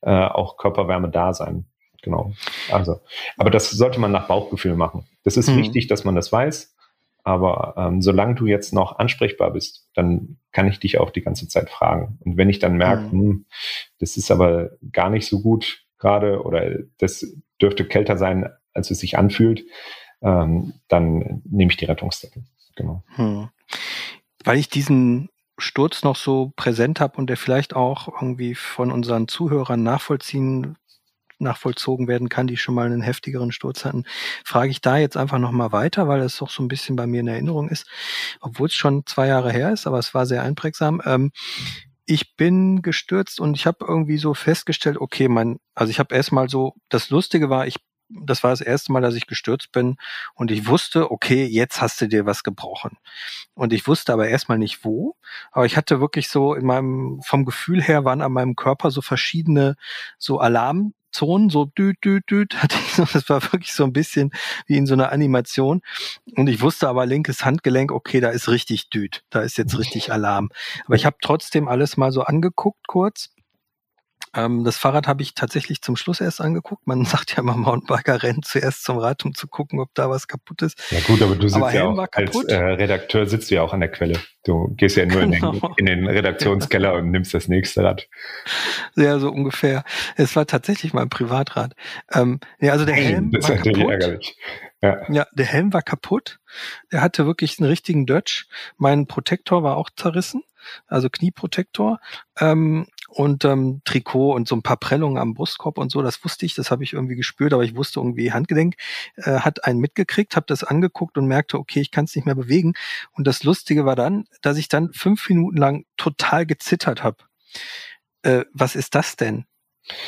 äh, auch Körperwärme da sein. Genau. Also, aber das sollte man nach Bauchgefühl machen. Das ist mhm. wichtig, dass man das weiß. Aber ähm, solange du jetzt noch ansprechbar bist, dann kann ich dich auch die ganze Zeit fragen. Und wenn ich dann merke, mhm. hm, das ist aber gar nicht so gut gerade oder das dürfte kälter sein, als es sich anfühlt, ähm, dann nehme ich die Rettungsdecke. Genau. Hm. Weil ich diesen Sturz noch so präsent habe und der vielleicht auch irgendwie von unseren Zuhörern nachvollziehen nachvollzogen werden kann, die schon mal einen heftigeren Sturz hatten, frage ich da jetzt einfach nochmal weiter, weil es doch so ein bisschen bei mir in Erinnerung ist, obwohl es schon zwei Jahre her ist, aber es war sehr einprägsam. Ähm, ich bin gestürzt und ich habe irgendwie so festgestellt, okay, mein, also ich habe erstmal so, das Lustige war, ich das war das erste Mal, dass ich gestürzt bin und ich wusste, okay, jetzt hast du dir was gebrochen. Und ich wusste aber erstmal nicht wo. Aber ich hatte wirklich so in meinem, vom Gefühl her waren an meinem Körper so verschiedene so Alarmzonen, so düt, düt, düt, hatte ich so, das war wirklich so ein bisschen wie in so einer Animation. Und ich wusste aber linkes Handgelenk, okay, da ist richtig düt, da ist jetzt richtig Alarm. Aber ich habe trotzdem alles mal so angeguckt kurz Ähm, das Fahrrad habe ich tatsächlich zum Schluss erst angeguckt. Man sagt ja immer, Mountainbiker rennen zuerst zum Rad, um zu gucken, ob da was kaputt ist. Ja gut, aber du sitzt aber ja auch als äh, Redakteur sitzt du ja auch an der Quelle. Du gehst ja nur genau. in, den, in, den, Redaktionskeller und nimmst das nächste Rad. Ja, so ungefähr. Es war tatsächlich mein Privatrad. Ähm, ja, also der Helm das war ist kaputt. Ärgerlich. Ja. ja, der Helm war kaputt. Der hatte wirklich einen richtigen Dutch. Mein Protektor war auch zerrissen also Knieprotektor. Ähm, und ähm, Trikot und so ein paar Prellungen am Brustkorb und so, das wusste ich, das habe ich irgendwie gespürt, aber ich wusste irgendwie Handgelenk, äh, hat einen mitgekriegt, habe das angeguckt und merkte, okay, ich kann es nicht mehr bewegen. Und das Lustige war dann, dass ich dann fünf Minuten lang total gezittert habe. Äh, was ist das denn?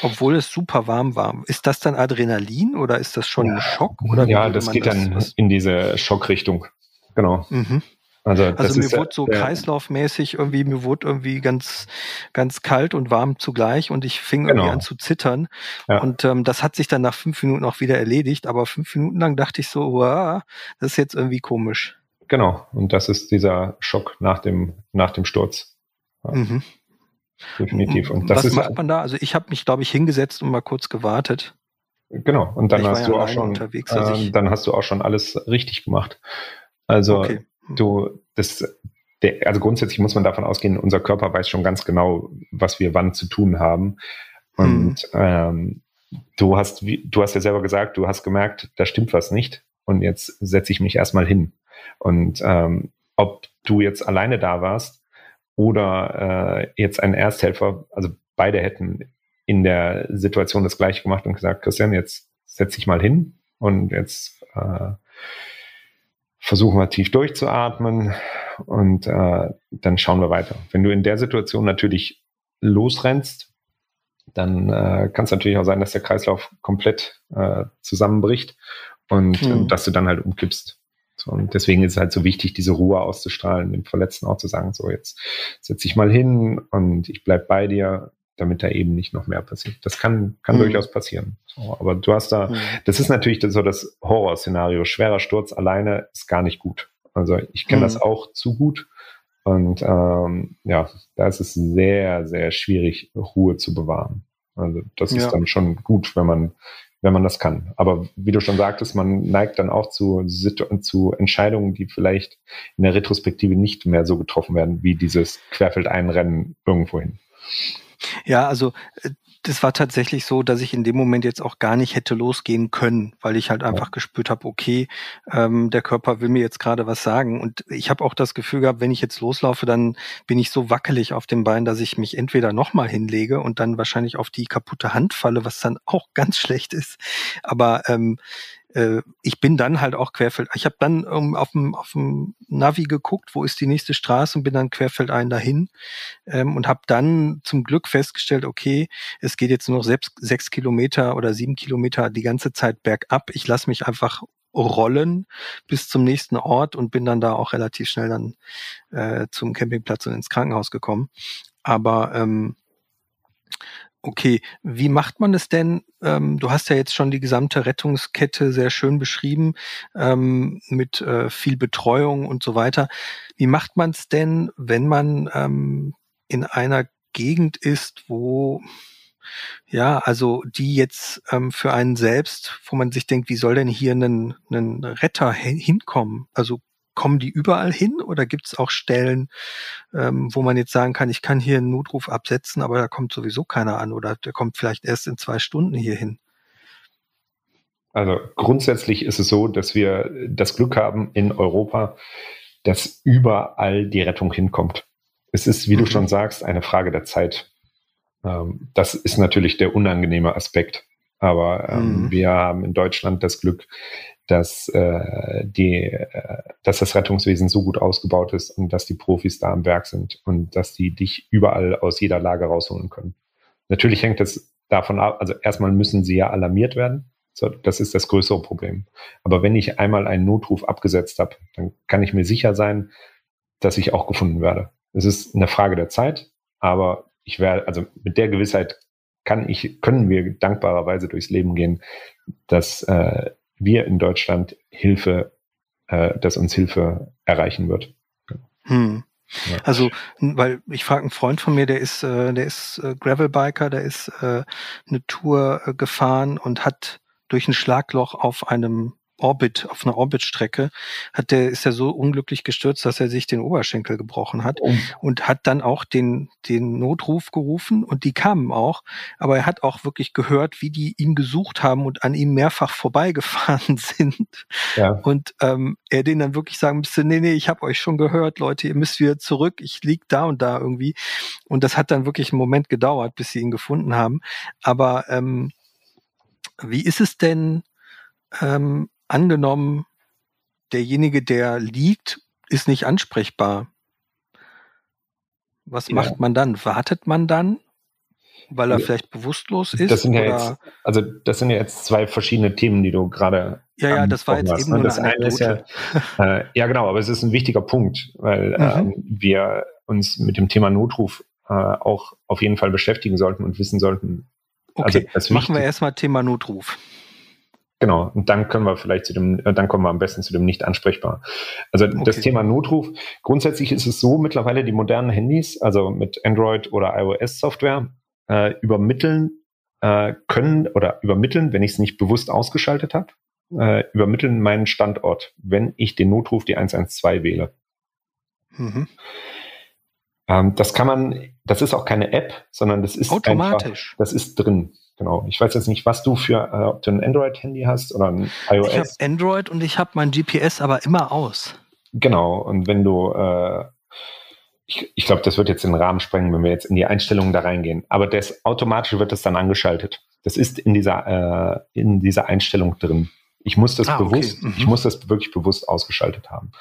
Obwohl es super warm war. Ist das dann Adrenalin oder ist das schon ein Schock? Oder ja, das geht das, dann was? in diese Schockrichtung. Genau. Mhm. Also, also mir wurde so der, kreislaufmäßig irgendwie, mir wurde irgendwie ganz, ganz kalt und warm zugleich und ich fing genau. irgendwie an zu zittern. Ja. Und ähm, das hat sich dann nach fünf Minuten auch wieder erledigt, aber fünf Minuten lang dachte ich so, wow, das ist jetzt irgendwie komisch. Genau, und das ist dieser Schock nach dem, nach dem Sturz. Ja. Mhm. Definitiv. Und das Was ist, macht man da? Also ich habe mich, glaube ich, hingesetzt und mal kurz gewartet. Genau, und dann hast ja du auch schon, äh, dann hast du auch schon alles richtig gemacht. Also okay du, das, der, also grundsätzlich muss man davon ausgehen, unser Körper weiß schon ganz genau, was wir wann zu tun haben. Und mhm. ähm, du hast, du hast ja selber gesagt, du hast gemerkt, da stimmt was nicht. Und jetzt setze ich mich erstmal hin. Und ähm, ob du jetzt alleine da warst oder äh, jetzt ein Ersthelfer, also beide hätten in der Situation das gleiche gemacht und gesagt, Christian, jetzt setz dich mal hin und jetzt äh, versuchen wir tief durchzuatmen und äh, dann schauen wir weiter. Wenn du in der Situation natürlich losrennst, dann äh, kann es natürlich auch sein, dass der Kreislauf komplett äh, zusammenbricht und mhm. dass du dann halt umkippst. So, und deswegen ist es halt so wichtig, diese Ruhe auszustrahlen, dem Verletzten auch zu sagen, so jetzt setz dich mal hin und ich bleib bei dir, damit da eben nicht noch mehr passiert. Das kann, kann mhm. durchaus passieren. So, aber du hast da, mhm. das ist natürlich so das Horrorszenario. Schwerer Sturz alleine ist gar nicht gut. Also ich kenne mhm. das auch zu gut. Und ähm, ja, da ist es sehr, sehr schwierig, Ruhe zu bewahren. Also das ja. ist dann schon gut, wenn man, wenn man das kann. Aber wie du schon sagtest, man neigt dann auch zu, zu Entscheidungen, die vielleicht in der Retrospektive nicht mehr so getroffen werden, wie dieses Querfeldeinrennen irgendwohin. Ja, also äh, das war tatsächlich so, dass ich in dem Moment jetzt auch gar nicht hätte losgehen können, weil ich halt einfach gespürt habe, okay, ähm, der Körper will mir jetzt gerade was sagen. Und ich habe auch das Gefühl gehabt, wenn ich jetzt loslaufe, dann bin ich so wackelig auf dem Bein, dass ich mich entweder nochmal hinlege und dann wahrscheinlich auf die kaputte Hand falle, was dann auch ganz schlecht ist. Aber ähm, äh, ich bin dann halt auch querfeld. Ich habe dann ähm, auf dem auf dem Navi geguckt, wo ist die nächste Straße und bin dann querfeldein dahin ähm, und habe dann zum Glück festgestellt, okay, es geht jetzt nur noch sechs, sechs Kilometer oder sieben Kilometer die ganze Zeit bergab. Ich lasse mich einfach rollen bis zum nächsten Ort und bin dann da auch relativ schnell dann äh, zum Campingplatz und ins Krankenhaus gekommen. Aber ähm, Okay, wie macht man es denn? Ähm, du hast ja jetzt schon die gesamte Rettungskette sehr schön beschrieben, ähm, mit äh, viel Betreuung und so weiter. Wie macht man es denn, wenn man ähm, in einer Gegend ist, wo ja, also die jetzt ähm, für einen selbst, wo man sich denkt, wie soll denn hier ein, ein Retter hinkommen? Also kommen die überall hin oder gibt es auch Stellen, ähm, wo man jetzt sagen kann, ich kann hier einen Notruf absetzen, aber da kommt sowieso keiner an oder der kommt vielleicht erst in zwei Stunden hier hin? Also grundsätzlich ist es so, dass wir das Glück haben in Europa, dass überall die Rettung hinkommt. Es ist, wie mhm. du schon sagst, eine Frage der Zeit. Ähm, das ist natürlich der unangenehme Aspekt. Aber ähm, mhm. wir haben in Deutschland das Glück, dass, äh, die, äh, dass das Rettungswesen so gut ausgebaut ist und dass die Profis da am Werk sind und dass die dich überall aus jeder Lage rausholen können. Natürlich hängt es davon ab, also erstmal müssen sie ja alarmiert werden. So, das ist das größere Problem. Aber wenn ich einmal einen Notruf abgesetzt habe, dann kann ich mir sicher sein, dass ich auch gefunden werde. Es ist eine Frage der Zeit, aber ich werde, also mit der Gewissheit kann ich, können wir dankbarerweise durchs Leben gehen, dass äh, wir in Deutschland Hilfe, äh, dass uns Hilfe erreichen wird. Hm. Ja. Also, weil ich frage einen Freund von mir, der ist, äh, der ist äh, Gravelbiker, der ist äh, eine Tour äh, gefahren und hat durch ein Schlagloch auf einem Orbit, auf einer Orbitstrecke, hat der, ist er so unglücklich gestürzt, dass er sich den Oberschenkel gebrochen hat oh. und hat dann auch den, den Notruf gerufen und die kamen auch. Aber er hat auch wirklich gehört, wie die ihn gesucht haben und an ihm mehrfach vorbeigefahren sind. Ja. Und ähm, er denen dann wirklich sagen müsste, nee, nee, ich habe euch schon gehört, Leute, ihr müsst wieder zurück, ich lieg da und da irgendwie. Und das hat dann wirklich einen Moment gedauert, bis sie ihn gefunden haben. Aber ähm, wie ist es denn, ähm, angenommen, derjenige, der liegt, ist nicht ansprechbar. Was ja. macht man dann? Wartet man dann, weil er vielleicht bewusstlos ist? Das sind ja jetzt, also das sind ja jetzt zwei verschiedene Themen, die du gerade. Ja, ja, das war jetzt hast, eben ne? nur das eine ist ja, äh, ja, genau, aber es ist ein wichtiger Punkt, weil mhm. äh, wir uns mit dem Thema Notruf äh, auch auf jeden Fall beschäftigen sollten und wissen sollten. Okay, also machen wir erstmal Thema Notruf. Genau, und dann können wir vielleicht zu dem, äh, dann kommen wir am besten zu dem nicht ansprechbar. Also okay. das Thema Notruf, grundsätzlich ist es so, mittlerweile die modernen Handys, also mit Android oder iOS-Software, äh, übermitteln äh, können oder übermitteln, wenn ich es nicht bewusst ausgeschaltet habe, äh, übermitteln meinen Standort, wenn ich den Notruf die 112 wähle. Mhm. Ähm, das kann man, das ist auch keine App, sondern das ist automatisch. Einfach, das ist drin. Genau. Ich weiß jetzt nicht, was du für, äh, ob du ein Android-Handy hast oder ein iOS. Ich habe Android und ich habe mein GPS aber immer aus. Genau. Und wenn du, äh, ich, ich glaube, das wird jetzt den Rahmen sprengen, wenn wir jetzt in die Einstellungen da reingehen. Aber das automatisch wird das dann angeschaltet. Das ist in dieser, äh, in dieser Einstellung drin. Ich muss das ah, bewusst, okay. mhm. ich muss das wirklich bewusst ausgeschaltet haben.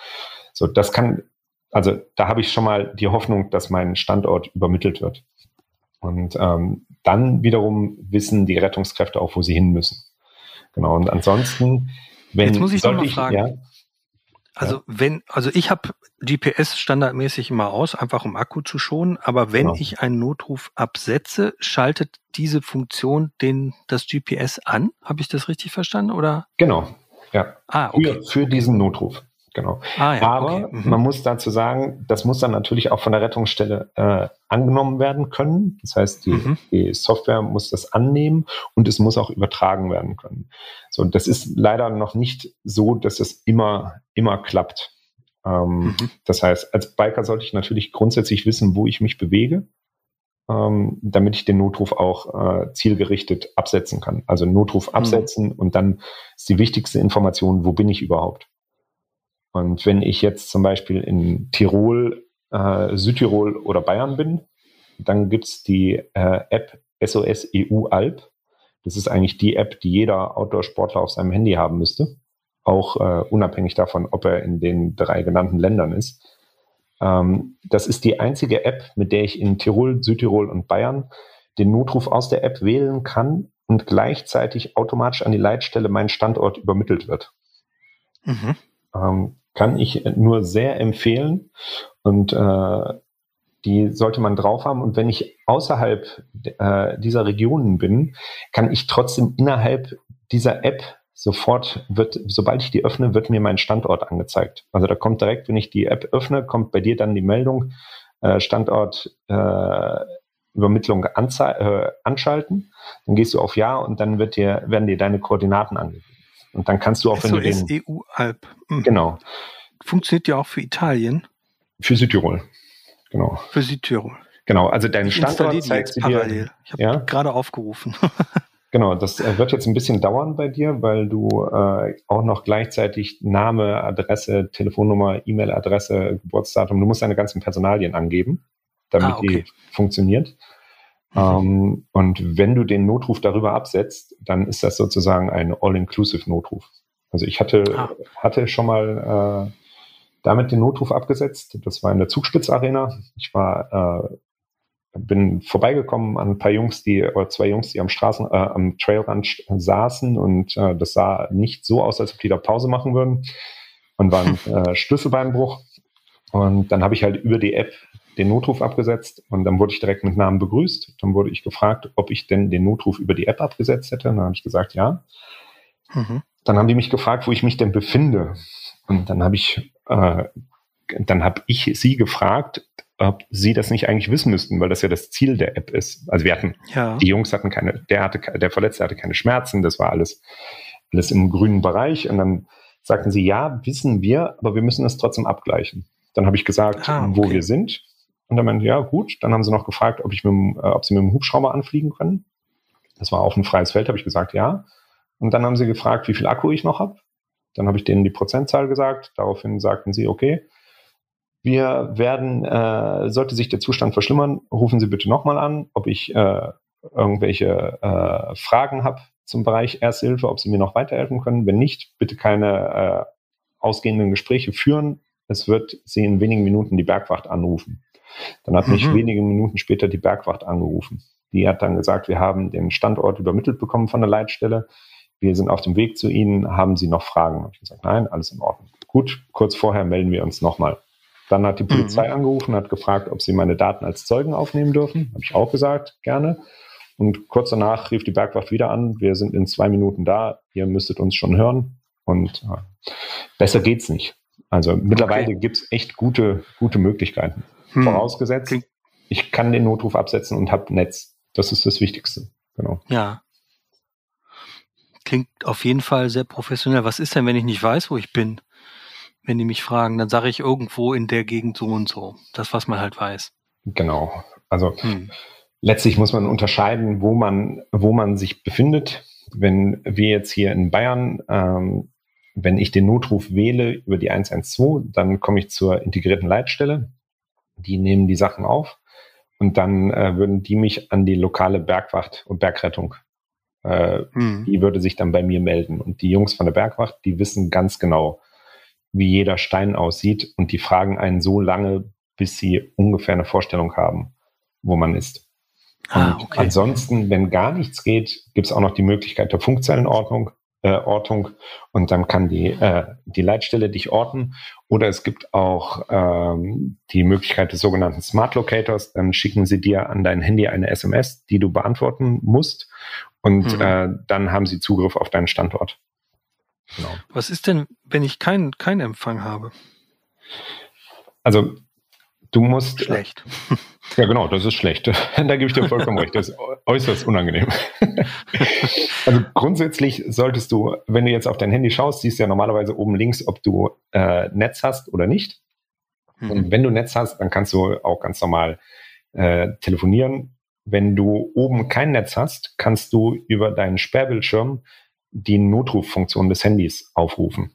So, das kann, also da habe ich schon mal die Hoffnung, dass mein Standort übermittelt wird. Und ähm, dann wiederum wissen die Rettungskräfte auch, wo sie hin müssen. Genau. Und ansonsten, wenn Jetzt muss ich noch mal fragen. Ja, also ja. wenn, also ich habe GPS standardmäßig immer aus, einfach um Akku zu schonen, aber wenn genau. ich einen Notruf absetze, schaltet diese Funktion den das GPS an. Habe ich das richtig verstanden? Oder? Genau. Ja. Ah, okay. für, für diesen Notruf. Genau. Ah, ja, Aber okay. mhm. man muss dazu sagen, das muss dann natürlich auch von der Rettungsstelle äh, angenommen werden können. Das heißt, die, mhm. die, Software muss das annehmen und es muss auch übertragen werden können. So, das ist leider noch nicht so, dass es immer, immer klappt. Ähm, mhm. Das heißt, als Biker sollte ich natürlich grundsätzlich wissen, wo ich mich bewege, ähm, damit ich den Notruf auch äh, zielgerichtet absetzen kann. Also Notruf mhm. absetzen und dann ist die wichtigste Information, wo bin ich überhaupt? Und wenn ich jetzt zum Beispiel in Tirol, äh, Südtirol oder Bayern bin, dann gibt's die äh, App SOS EU Alp. Das ist eigentlich die App, die jeder Outdoor-Sportler auf seinem Handy haben müsste. Auch äh, unabhängig davon, ob er in den drei genannten Ländern ist. Ähm, das ist die einzige App, mit der ich in Tirol, Südtirol und Bayern den Notruf aus der App wählen kann und gleichzeitig automatisch an die Leitstelle mein Standort übermittelt wird. Mhm. Ähm, kann ich nur sehr empfehlen und äh, die sollte man drauf haben. Und wenn ich außerhalb äh, dieser Regionen bin, kann ich trotzdem innerhalb dieser App sofort wird, sobald ich die öffne, wird mir mein Standort angezeigt. Also da kommt direkt, wenn ich die App öffne, kommt bei dir dann die Meldung, äh, Standort äh, Übermittlung äh, anschalten. Dann gehst du auf Ja und dann wird dir, werden dir deine Koordinaten angegeben. Und dann kannst du auch, wenn du den... EU-Alp. Mhm. Genau. Funktioniert ja auch für Italien? Für Südtirol. Genau. Für Südtirol. Genau, also dein ich Standort zeigt dir... Parallel. Ich habe ja? gerade aufgerufen. Genau, das äh, wird jetzt ein bisschen dauern bei dir, weil du äh, auch noch gleichzeitig Name, Adresse, Telefonnummer, E-Mail-Adresse, Geburtsdatum, du musst deine ganzen Personalien angeben, damit ah, okay. die funktioniert. Mhm. Ähm, und wenn du den Notruf darüber absetzt, dann ist das sozusagen ein All-Inclusive-Notruf. Also ich hatte, ah. hatte schon mal äh, damit den Notruf abgesetzt. Das war in der Zugspitzarena. Ich war, äh, bin vorbeigekommen an ein paar Jungs, die, oder zwei Jungs, die am Straßen, äh, am Trailrand saßen und äh, das sah nicht so aus, als ob die da Pause machen würden und war ein äh, Schlüsselbeinbruch. Und dann habe ich halt über die App den Notruf abgesetzt und dann wurde ich direkt mit Namen begrüßt. Dann wurde ich gefragt, ob ich denn den Notruf über die App abgesetzt hätte. dann habe ich gesagt, ja. Mhm. Dann haben die mich gefragt, wo ich mich denn befinde. Und dann habe ich äh, dann habe ich sie gefragt, ob sie das nicht eigentlich wissen müssten, weil das ja das Ziel der App ist. Also wir hatten, ja. die Jungs hatten keine, der hatte, der Verletzte hatte keine Schmerzen, das war alles, alles im grünen Bereich. Und dann sagten sie, ja, wissen wir, aber wir müssen das trotzdem abgleichen. Dann habe ich gesagt, ah, okay. wo wir sind. Und dann meinte, ja, gut. Dann haben sie noch gefragt, ob ich mit, äh, ob sie mit dem Hubschrauber anfliegen können. Das war auf ein freies Feld, habe ich gesagt, ja. Und dann haben sie gefragt, wie viel Akku ich noch habe. Dann habe ich denen die Prozentzahl gesagt. Daraufhin sagten sie, okay, wir werden, äh, sollte sich der Zustand verschlimmern, rufen Sie bitte nochmal an, ob ich äh, irgendwelche äh, Fragen habe zum Bereich Ersthilfe, ob Sie mir noch weiterhelfen können. Wenn nicht, bitte keine äh, ausgehenden Gespräche führen. Es wird Sie in wenigen Minuten die Bergwacht anrufen. Dann hat mhm. mich wenige Minuten später die Bergwacht angerufen. Die hat dann gesagt, wir haben den Standort übermittelt bekommen von der Leitstelle. Wir sind auf dem Weg zu Ihnen. Haben Sie noch Fragen? Habe ich gesagt, nein, alles in Ordnung. Gut, kurz vorher melden wir uns nochmal. Dann hat die Polizei mhm. angerufen, hat gefragt, ob sie meine Daten als Zeugen aufnehmen dürfen. Habe ich auch gesagt, gerne. Und kurz danach rief die Bergwacht wieder an, wir sind in zwei Minuten da, ihr müsstet uns schon hören. Und ja, besser geht's nicht. Also mittlerweile okay. gibt's echt gute, gute Möglichkeiten. Hm. Vorausgesetzt, ich kann den Notruf absetzen und habe Netz. Das ist das Wichtigste. Genau. Ja. Klingt auf jeden Fall sehr professionell. Was ist denn, wenn ich nicht weiß, wo ich bin? Wenn die mich fragen, dann sage ich irgendwo in der Gegend so und so. Das, was man halt weiß. Genau. Also hm letztlich muss man unterscheiden, wo man, wo man sich befindet. Wenn wir jetzt hier in Bayern, ähm, wenn ich den Notruf wähle über die 112, dann komme ich zur integrierten Leitstelle. Die nehmen die Sachen auf und dann äh, würden die mich an die lokale Bergwacht und Bergrettung, äh, mhm. die würde sich dann bei mir melden. Und die Jungs von der Bergwacht, die wissen ganz genau, wie jeder Stein aussieht und die fragen einen so lange, bis sie ungefähr eine Vorstellung haben, wo man ist. Ah, okay. Ansonsten, wenn gar nichts geht, gibt es auch noch die Möglichkeit der Funkzellenordnung. Äh, Ortung und dann kann die, äh, die Leitstelle dich orten. Oder es gibt auch ähm, die Möglichkeit des sogenannten Smart Locators. Dann schicken sie dir an dein Handy eine SMS, die du beantworten musst. Und mhm. äh, dann haben sie Zugriff auf deinen Standort. Genau. Was ist denn, wenn ich keinen kein Empfang habe? Also Du musst. Schlecht. Ja, genau, das ist schlecht. da gebe ich dir vollkommen recht. Das ist äußerst unangenehm. also grundsätzlich solltest du, wenn du jetzt auf dein Handy schaust, siehst du ja normalerweise oben links, ob du äh, Netz hast oder nicht. Mhm. Und wenn du Netz hast, dann kannst du auch ganz normal äh, telefonieren. Wenn du oben kein Netz hast, kannst du über deinen Sperrbildschirm die Notruffunktion des Handys aufrufen.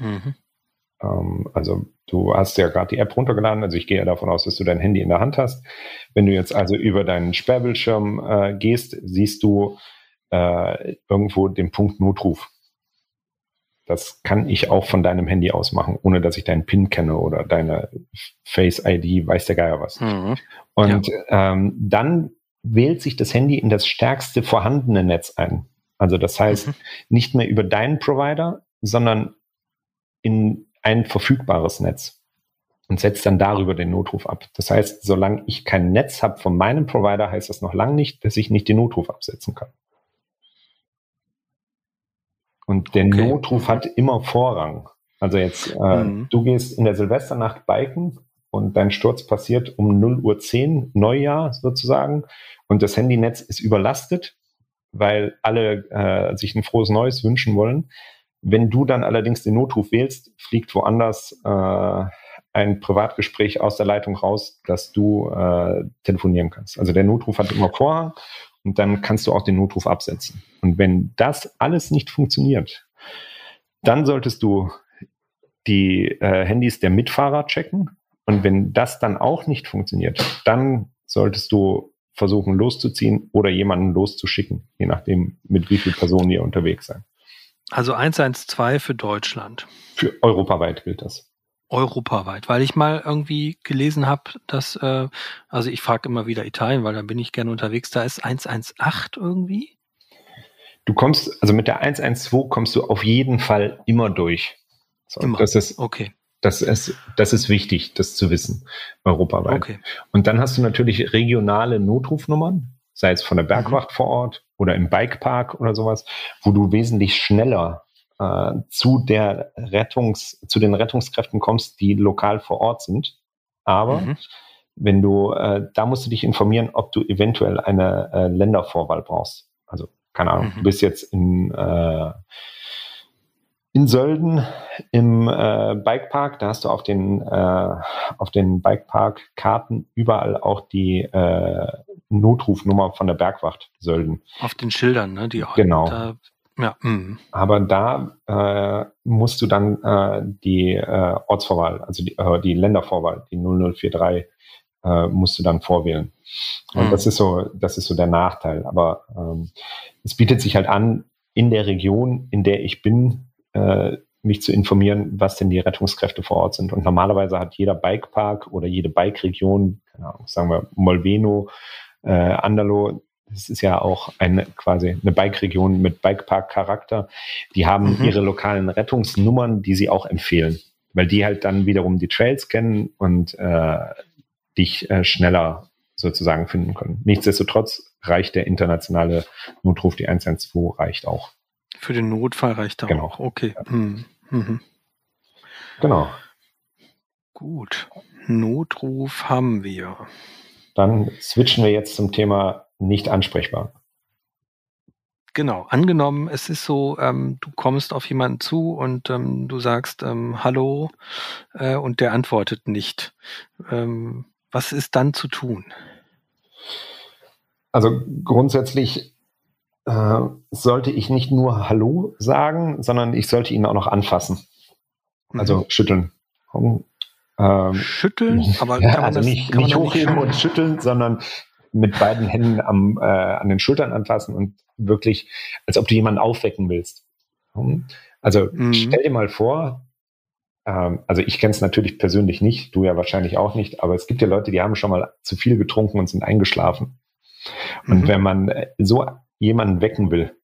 Mhm. Ähm, also du hast ja gerade die App runtergeladen, also ich gehe ja davon aus, dass du dein Handy in der Hand hast. Wenn du jetzt also über deinen Sperrbildschirm äh, gehst, siehst du äh, irgendwo den Punkt Notruf. Das kann ich auch von deinem Handy aus machen, ohne dass ich deinen PIN kenne oder deine Face-ID, weiß der Geier was. Mhm. Und ja. ähm, dann wählt sich das Handy in das stärkste vorhandene Netz ein. Also das heißt, mhm. nicht mehr über deinen Provider, sondern in ein verfügbares Netz und setzt dann darüber den Notruf ab. Das heißt, solange ich kein Netz habe von meinem Provider, heißt das noch lange nicht, dass ich nicht den Notruf absetzen kann. Und der okay. Notruf hat immer Vorrang. Also jetzt, äh, mhm. du gehst in der Silvesternacht biken und dein Sturz passiert um 0 Uhr 10, Neujahr sozusagen, und das Handynetz ist überlastet, weil alle äh, sich ein frohes Neues wünschen wollen wenn du dann allerdings den Notruf wählst, fliegt woanders äh, ein Privatgespräch aus der Leitung raus, dass du äh, telefonieren kannst. Also der Notruf hat immer Vorhang und dann kannst du auch den Notruf absetzen. Und wenn das alles nicht funktioniert, dann solltest du die äh, Handys der Mitfahrer checken. Und wenn das dann auch nicht funktioniert, dann solltest du versuchen loszuziehen oder jemanden loszuschicken, je nachdem, mit wie vielen Personen ihr unterwegs seid. Also 112 für Deutschland. Für europaweit gilt das. Europaweit, weil ich mal irgendwie gelesen habe, dass, äh, also ich frage immer wieder Italien, weil da bin ich gerne unterwegs, da ist 118 irgendwie. Du kommst, also mit der 112 kommst du auf jeden Fall immer durch. So, immer. Das ist, okay. Das ist, das ist wichtig, das zu wissen, europaweit. Okay. Und dann hast du natürlich regionale Notrufnummern sei es von der mhm. Bergwacht vor Ort oder im Bikepark oder sowas, wo du wesentlich schneller äh, zu der Rettungs, zu den Rettungskräften kommst, die lokal vor Ort sind. Aber mhm. wenn du, äh, da musst du dich informieren, ob du eventuell eine äh, Ländervorwahl brauchst. Also, keine Ahnung, mhm. du bist jetzt in, äh, in Sölden im äh, Bikepark, da hast du auf den, äh, auf den Bikepark-Karten überall auch die äh, Notrufnummer von der Bergwacht Sölden. Auf den Schildern, ne? Die genau. Da, ja. Mh. Aber da äh, musst du dann äh, die äh, Ortsvorwahl, also die, äh, die Ländervorwahl, die 0043, äh, musst du dann vorwählen. Und mhm. das ist so, das ist so der Nachteil. Aber ähm, es bietet sich halt an, in der Region, in der ich bin, äh, mich zu informieren, was denn die Rettungskräfte vor Ort sind. Und normalerweise hat jeder Bikepark oder jede Bike-Region, sagen wir Molveno, äh, Andalo, das ist ja auch eine quasi eine Bike-Region mit Bikepark-Charakter. Die haben mhm. ihre lokalen Rettungsnummern, die sie auch empfehlen, weil die halt dann wiederum die Trails kennen und äh, dich äh, schneller sozusagen finden können. Nichtsdestotrotz reicht der internationale Notruf, die 112 reicht auch. Für den Notfall reicht er genau. auch. Okay. Mhm. Mhm. Genau. Gut. Notruf haben wir. Dann switchen wir jetzt zum Thema nicht ansprechbar. Genau, angenommen, es ist so, ähm, du kommst auf jemanden zu und ähm, du sagst ähm, Hallo äh, und der antwortet nicht. Ähm, was ist dann zu tun? Also grundsätzlich äh, sollte ich nicht nur Hallo sagen, sondern ich sollte ihn auch noch anfassen. Also mhm. schütteln. Ähm, schütteln, aber ja, also das, nicht, nicht hochheben nicht und schütteln, sondern mit beiden Händen am, äh, an den Schultern anfassen und wirklich, als ob du jemanden aufwecken willst. Also mhm. stell dir mal vor, ähm, also ich kenne es natürlich persönlich nicht, du ja wahrscheinlich auch nicht, aber es gibt ja Leute, die haben schon mal zu viel getrunken und sind eingeschlafen. Und mhm. wenn man äh, so jemanden wecken will,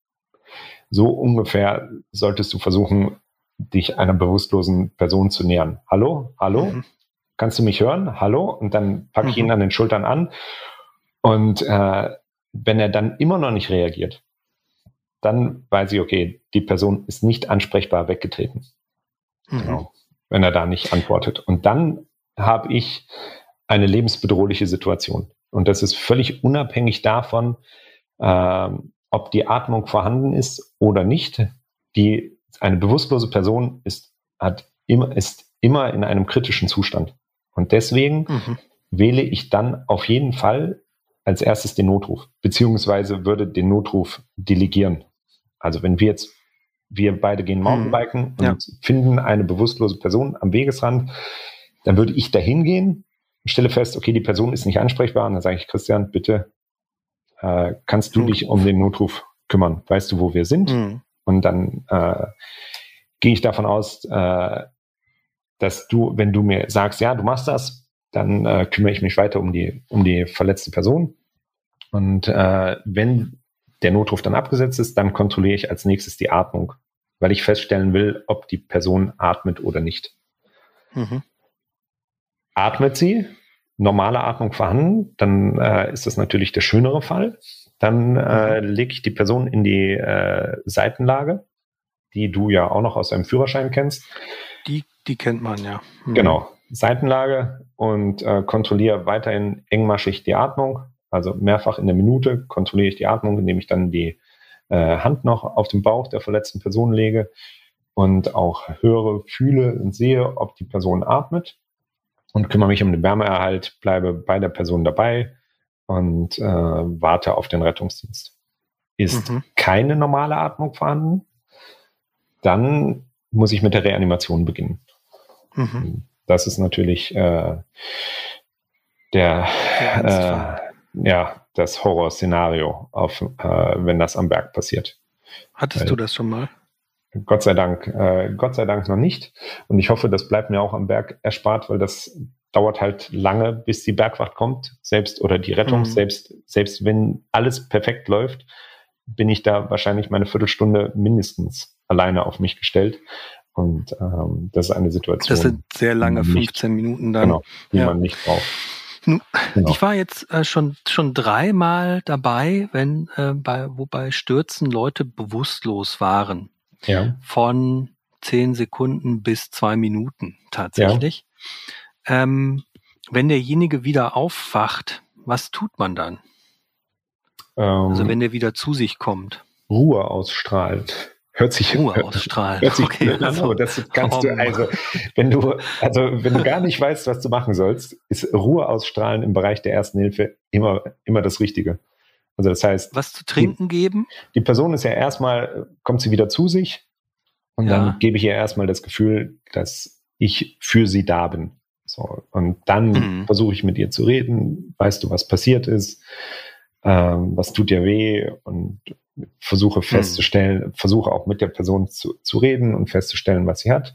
so ungefähr solltest du versuchen, dich einer bewusstlosen Person zu nähern. Hallo, hallo, mhm. kannst du mich hören? Hallo? Und dann packe ich ihn mhm. an den Schultern an und äh, wenn er dann immer noch nicht reagiert, dann weiß ich, okay, die Person ist nicht ansprechbar weggetreten. Mhm. Genau. Wenn er da nicht antwortet. Und dann habe ich eine lebensbedrohliche Situation. Und das ist völlig unabhängig davon, äh, ob die Atmung vorhanden ist oder nicht. Die, eine bewusstlose Person ist, hat immer, ist immer in einem kritischen Zustand. Und deswegen mhm. wähle ich dann auf jeden Fall als erstes den Notruf, beziehungsweise würde den Notruf delegieren. Also wenn wir jetzt, wir beide gehen Mountainbiken hm, und finden eine bewusstlose Person am Wegesrand, dann würde ich dahin gehen, stelle fest, okay, die Person ist nicht ansprechbar und dann sage ich, Christian, bitte äh, kannst du dich um den Notruf kümmern? Weißt du, wo wir sind? Und dann äh, gehe ich davon aus, äh, dass du, wenn du mir sagst, ja, du machst das, dann äh, kümmere ich mich weiter um die, um die verletzte Person. Und äh, wenn der Notruf dann abgesetzt ist, dann kontrolliere ich als nächstes die Atmung, weil ich feststellen will, ob die Person atmet oder nicht. Mhm. Atmet sie, normale Atmung vorhanden, dann äh, ist das natürlich der schönere Fall. Dann äh, mhm. lege ich die Person in die äh, Seitenlage, die du ja auch noch aus deinem Führerschein kennst. Die, die kennt man ja. Mhm. Genau. Seitenlage und äh, kontrolliere weiterhin engmaschig die Atmung. Also mehrfach in der Minute kontrolliere ich die Atmung, indem ich dann die äh, Hand noch auf den Bauch der verletzten Person lege und auch höre, fühle und sehe, ob die Person atmet und kümmere mich um den Wärmeerhalt, bleibe bei der Person dabei und äh, warte auf den Rettungsdienst. Ist mhm. keine normale Atmung vorhanden, dann muss ich mit der Reanimation beginnen. Mhm. Das ist natürlich äh, der, äh, ja, das Horrorszenario, auf, äh, wenn das am Berg passiert. Hattest Weil, du das schon mal? Gott sei Dank, äh, Gott sei Dank noch nicht. Und ich hoffe, das bleibt mir auch am Berg erspart, weil das dauert halt lange, bis die Bergwacht kommt, selbst oder die Rettung, mhm. selbst, selbst wenn alles perfekt läuft, bin ich da wahrscheinlich meine Viertelstunde mindestens alleine auf mich gestellt. Und ähm, das ist eine Situation. Das sind sehr lange, 15 Minuten dann. Genau, die ja. man nicht braucht. Genau. Ich war jetzt äh, schon schon dreimal dabei, wenn äh, bei wo bei Stürzen Leute bewusstlos waren. ja. von zehn Sekunden bis zwei Minuten tatsächlich. Ja. Ähm, wenn derjenige wieder aufwacht, was tut man dann? Ähm, also wenn der wieder zu sich kommt. Ruhe ausstrahlt. Hört sich Ruhe ausstrahlen. Hört sich okay, an, aber das kannst du, also wenn du, also wenn du gar nicht weißt, was du machen sollst, ist Ruhe ausstrahlen im Bereich der ersten Hilfe immer, immer das Richtige. Also das heißt. Was zu trinken die, geben? Die Person ist ja erstmal, kommt sie wieder zu sich und ja. dann gebe ich ihr erstmal das Gefühl, dass ich für sie da bin. So, und dann mhm. versuche ich mit ihr zu reden, weißt du, was passiert ist, ähm, was tut dir weh und versuche hm. festzustellen, mhm. versuche auch mit der Person zu, zu reden und festzustellen, was sie hat.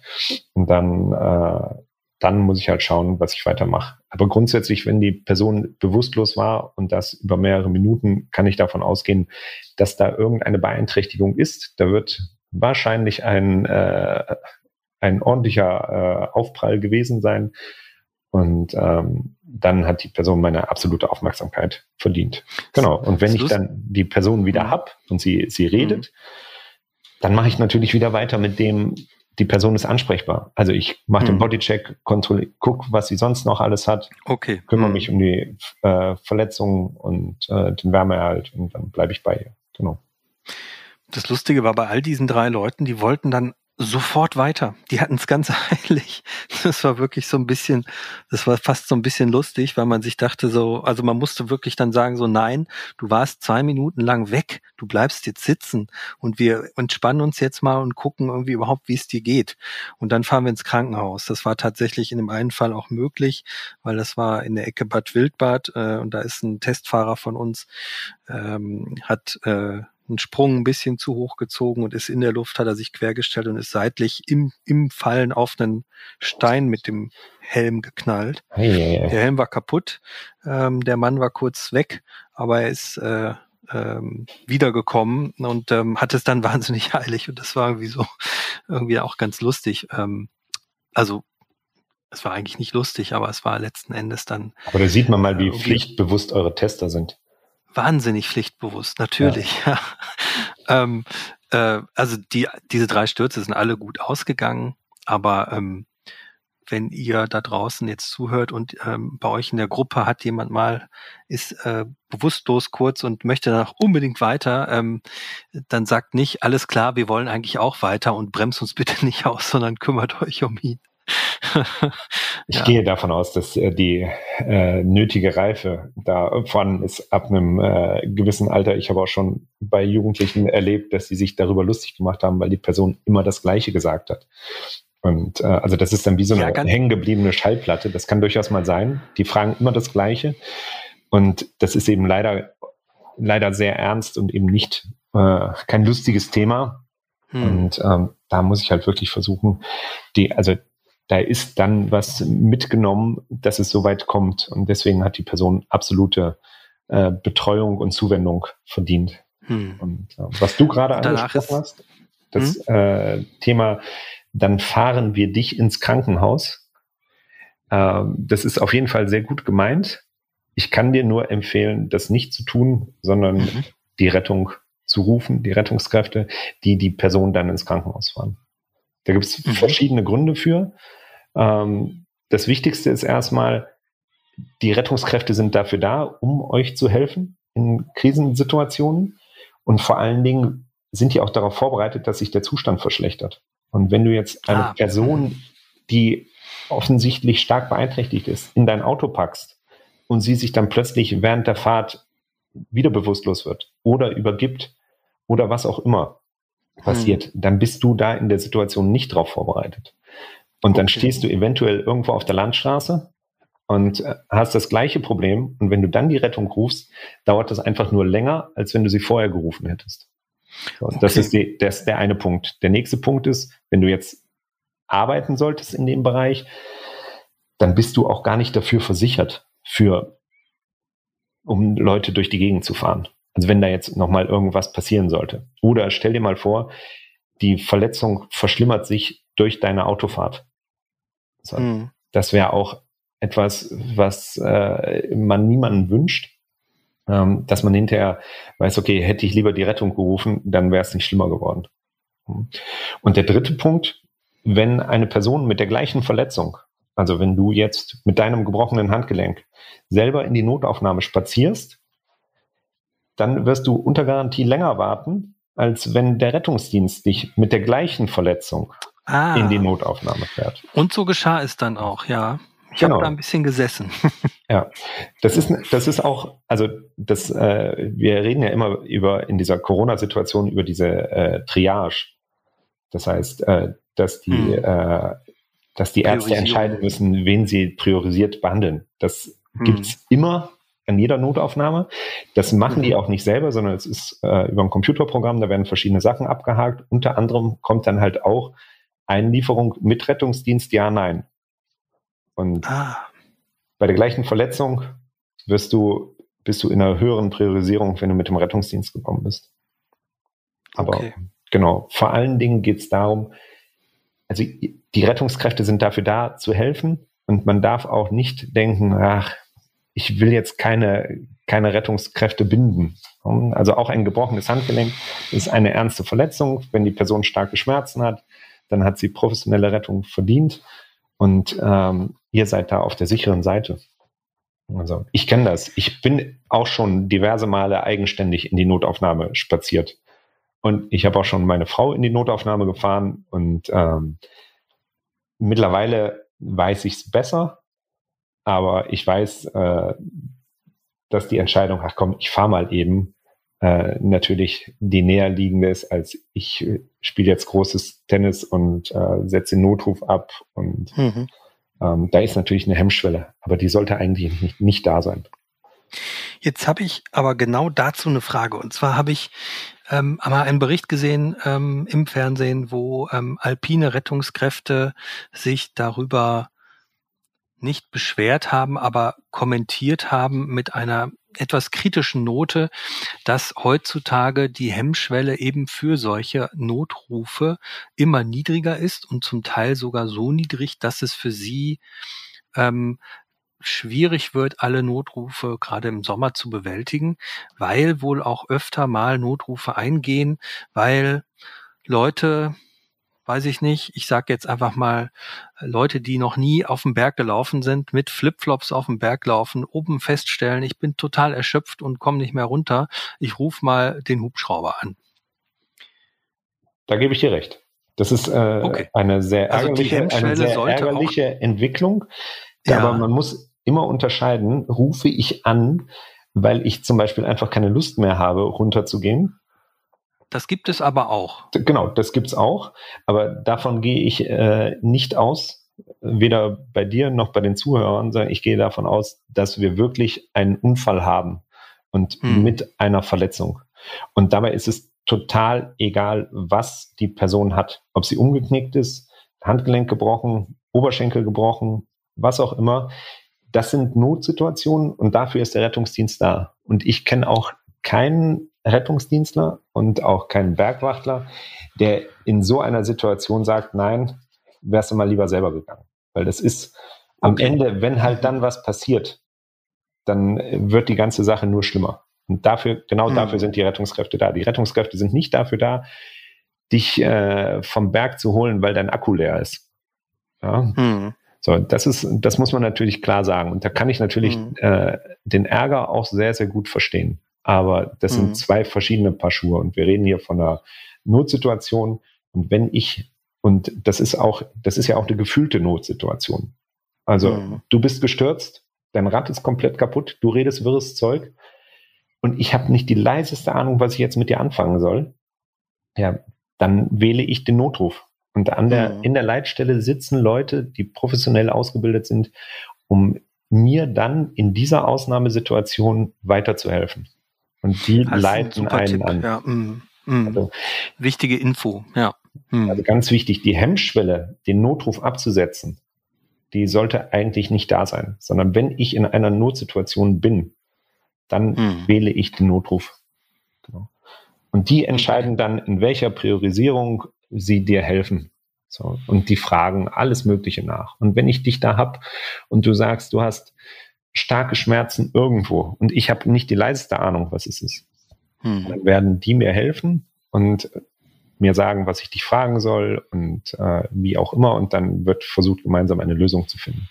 Und dann, äh, dann muss ich halt schauen, was ich weitermache. Aber grundsätzlich, wenn die Person bewusstlos war und das über mehrere Minuten, kann ich davon ausgehen, dass da irgendeine Beeinträchtigung ist. Da wird wahrscheinlich ein, äh, ein ordentlicher äh, Aufprall gewesen sein. Und ähm, dann hat die Person meine absolute Aufmerksamkeit verdient. Genau. Und wenn ich dann die Person wieder mhm. hab und sie, sie redet, mhm. dann mache ich natürlich wieder weiter mit dem, die Person ist ansprechbar. Also ich mache mhm. den Bodycheck, kontrolliere, guck, was sie sonst noch alles hat, okay. kümmere mhm. mich um die äh, Verletzungen und äh, den Wärmeerhalt und dann bleibe ich bei ihr. Genau. Das Lustige war bei all diesen drei Leuten, die wollten dann sofort weiter. Die hatten es ganz eilig. Das war wirklich so ein bisschen, das war fast so ein bisschen lustig, weil man sich dachte so, also man musste wirklich dann sagen so, nein, du warst zwei Minuten lang weg, du bleibst jetzt sitzen und wir entspannen uns jetzt mal und gucken irgendwie überhaupt, wie es dir geht. Und dann fahren wir ins Krankenhaus. Das war tatsächlich in dem einen Fall auch möglich, weil das war in der Ecke Bad Wildbad äh, und da ist ein Testfahrer von uns, ähm, hat äh, einen Sprung ein bisschen zu hoch gezogen und ist in der Luft, hat er sich quergestellt und ist seitlich im, im Fallen auf einen Stein mit dem Helm geknallt. Hey, hey, hey. Der Helm war kaputt, ähm, der Mann war kurz weg, aber er ist äh, ähm, wiedergekommen und ähm, hat es dann wahnsinnig heilig und das war irgendwie so irgendwie auch ganz lustig. Ähm, also es war eigentlich nicht lustig, aber es war letzten Endes dann. Aber da sieht man mal, wie äh, pflichtbewusst eure Tester sind wahnsinnig pflichtbewusst, natürlich. Ja. ähm, äh, also die, diese drei Stürze sind alle gut ausgegangen, aber ähm, wenn ihr da draußen jetzt zuhört und ähm, bei euch in der Gruppe hat jemand mal, ist äh, bewusstlos kurz und möchte danach unbedingt weiter, ähm, dann sagt nicht, alles klar, wir wollen eigentlich auch weiter und bremst uns bitte nicht aus, sondern kümmert euch um ihn. ich ja. gehe davon aus, dass äh, die äh, nötige Reife davon ist ab einem äh, gewissen Alter. Ich habe auch schon bei Jugendlichen erlebt, dass sie sich darüber lustig gemacht haben, weil die Person immer das Gleiche gesagt hat. Und äh, also das ist dann wie so eine ja, hängengebliebene Schallplatte. Das kann durchaus mal sein. Die fragen immer das Gleiche. Und das ist eben leider, leider sehr ernst und eben nicht äh, kein lustiges Thema. Hm. Und ähm, da muss ich halt wirklich versuchen, die, also da ist dann was mitgenommen, dass es so weit kommt. Und deswegen hat die Person absolute äh, Betreuung und Zuwendung verdient. Hm. Und äh, was du gerade angesprochen hast, das hm? äh, Thema, dann fahren wir dich ins Krankenhaus. Äh, das ist auf jeden Fall sehr gut gemeint. Ich kann dir nur empfehlen, das nicht zu tun, sondern mhm. die Rettung zu rufen, die Rettungskräfte, die die Person dann ins Krankenhaus fahren. Da gibt es mhm. verschiedene Gründe für. Ähm, das Wichtigste ist erstmal, die Rettungskräfte sind dafür da, um euch zu helfen in Krisensituationen. Und vor allen Dingen sind die auch darauf vorbereitet, dass sich der Zustand verschlechtert. Und wenn du jetzt eine ah. Person, die offensichtlich stark beeinträchtigt ist, in dein Auto packst und sie sich dann plötzlich während der Fahrt wieder bewusstlos wird oder übergibt oder was auch immer passiert, hm. dann bist du da in der Situation nicht darauf vorbereitet. Und dann okay. stehst du eventuell irgendwo auf der Landstraße und äh, hast das gleiche Problem. Und wenn du dann die Rettung rufst, dauert das einfach nur länger, als wenn du sie vorher gerufen hättest. So, okay. Das ist die, das ist der eine Punkt. Der nächste Punkt ist, wenn du jetzt arbeiten solltest in dem Bereich, dann bist du auch gar nicht dafür versichert, für, um Leute durch die Gegend zu fahren. Also wenn da jetzt nochmal irgendwas passieren sollte. Oder stell dir mal vor, die Verletzung verschlimmert sich durch deine Autofahrt. So, mhm. Das wäre auch etwas, was äh, man niemanden wünscht, ähm, dass man hinterher weiß, okay, hätte ich lieber die Rettung gerufen, dann wäre es nicht schlimmer geworden. Und der dritte Punkt, wenn eine Person mit der gleichen Verletzung, also wenn du jetzt mit deinem gebrochenen Handgelenk selber in die Notaufnahme spazierst, dann wirst du unter Garantie länger warten, als wenn der Rettungsdienst dich mit der gleichen Verletzung ah. in die Notaufnahme fährt. Und so geschah es dann auch, ja. Ich genau. habe da ein bisschen gesessen. ja, das ist, das ist auch, also das, äh, wir reden ja immer über in dieser Corona-Situation über diese äh, Triage. Das heißt, äh, dass die, hm. äh, dass die Ärzte entscheiden müssen, wen sie priorisiert behandeln. Das hm. gibt's immer an jeder Notaufnahme. Das machen mhm. die auch nicht selber, sondern es ist äh, über ein Computerprogramm, da werden verschiedene Sachen abgehakt. Unter anderem kommt dann halt auch Einlieferung mit Rettungsdienst, ja, nein. Und ah. bei der gleichen Verletzung wirst du, bist du in einer höheren Priorisierung, wenn du mit dem Rettungsdienst gekommen bist. Aber okay. genau, vor allen Dingen geht es darum, also die Rettungskräfte sind dafür da zu helfen und man darf auch nicht denken, ach, ich will jetzt keine, keine Rettungskräfte binden. Also auch ein gebrochenes Handgelenk ist eine ernste Verletzung. Wenn die Person starke Schmerzen hat, dann hat sie professionelle Rettung verdient und ähm, ihr seid da auf der sicheren Seite. Also ich kenne das. Ich bin auch schon diverse Male eigenständig in die Notaufnahme spaziert. Und ich habe auch schon meine Frau in die Notaufnahme gefahren und ähm, mittlerweile weiß ich es besser, aber ich weiß, äh, dass die Entscheidung, ach komm, ich fahre mal eben, äh, natürlich die näher liegende ist, als ich äh, spiele jetzt großes Tennis und äh, setze den Notruf ab. Und mhm. ähm, da ist natürlich eine Hemmschwelle, aber die sollte eigentlich nicht, nicht da sein. Jetzt habe ich aber genau dazu eine Frage. Und zwar habe ich ähm, einmal einen Bericht gesehen ähm, im Fernsehen, wo ähm, alpine Rettungskräfte sich darüber nicht beschwert haben, aber kommentiert haben mit einer etwas kritischen Note, dass heutzutage die Hemmschwelle eben für solche Notrufe immer niedriger ist und zum Teil sogar so niedrig, dass es für sie ähm, schwierig wird, alle Notrufe gerade im Sommer zu bewältigen, weil wohl auch öfter mal Notrufe eingehen, weil Leute weiß ich nicht, ich sage jetzt einfach mal, Leute, die noch nie auf dem Berg gelaufen sind, mit Flipflops auf dem Berg laufen, oben feststellen, ich bin total erschöpft und komme nicht mehr runter, ich rufe mal den Hubschrauber an. Da gebe ich dir recht. Das ist äh, okay. eine sehr ärgerliche, also eine sehr ärgerliche Entwicklung. Ja. Aber man muss immer unterscheiden, rufe ich an, weil ich zum Beispiel einfach keine Lust mehr habe, runterzugehen das gibt es aber auch. Genau, das gibt es auch. Aber davon gehe ich äh, nicht aus, weder bei dir noch bei den Zuhörern, sondern ich gehe davon aus, dass wir wirklich einen Unfall haben und hm. mit einer Verletzung. Und dabei ist es total egal, was die Person hat. Ob sie umgeknickt ist, Handgelenk gebrochen, Oberschenkel gebrochen, was auch immer. Das sind Notsituationen und dafür ist der Rettungsdienst da. Und ich kenne auch keinen Rettungsdienstler und auch kein Bergwachtler, der in so einer Situation sagt, nein, wärst du mal lieber selber gegangen. Weil das ist am okay. Ende, wenn halt dann was passiert, dann wird die ganze Sache nur schlimmer. Und dafür, genau mhm. dafür sind die Rettungskräfte da. Die Rettungskräfte sind nicht dafür da, dich äh, vom Berg zu holen, weil dein Akku leer ist. Ja? Mhm. So, das ist, das muss man natürlich klar sagen. Und da kann ich natürlich mhm. äh, den Ärger auch sehr, sehr gut verstehen. Aber das mhm. sind zwei verschiedene Paar Schuhe und wir reden hier von einer Notsituation. Und wenn ich, und das ist auch, das ist ja auch eine gefühlte Notsituation. Also mhm. du bist gestürzt, dein Rad ist komplett kaputt, du redest wirres Zeug und ich habe nicht die leiseste Ahnung, was ich jetzt mit dir anfangen soll. Ja, dann wähle ich den Notruf. Und an der, mhm. in der Leitstelle sitzen Leute, die professionell ausgebildet sind, um mir dann in dieser Ausnahmesituation weiterzuhelfen. Und die leiten ein einen Tipp. an. Ja, mm, mm. Also, Wichtige Info, ja. Mm. Also ganz wichtig, die Hemmschwelle, den Notruf abzusetzen, die sollte eigentlich nicht da sein, sondern wenn ich in einer Notsituation bin, dann mm. wähle ich den Notruf. Genau. Und die entscheiden dann, in welcher Priorisierung sie dir helfen. So, und die fragen alles Mögliche nach. Und wenn ich dich da hab und du sagst, du hast starke Schmerzen irgendwo und ich habe nicht die leiseste Ahnung, was es ist. Hm. Dann werden die mir helfen und mir sagen, was ich dich fragen soll und äh, wie auch immer. Und dann wird versucht, gemeinsam eine Lösung zu finden.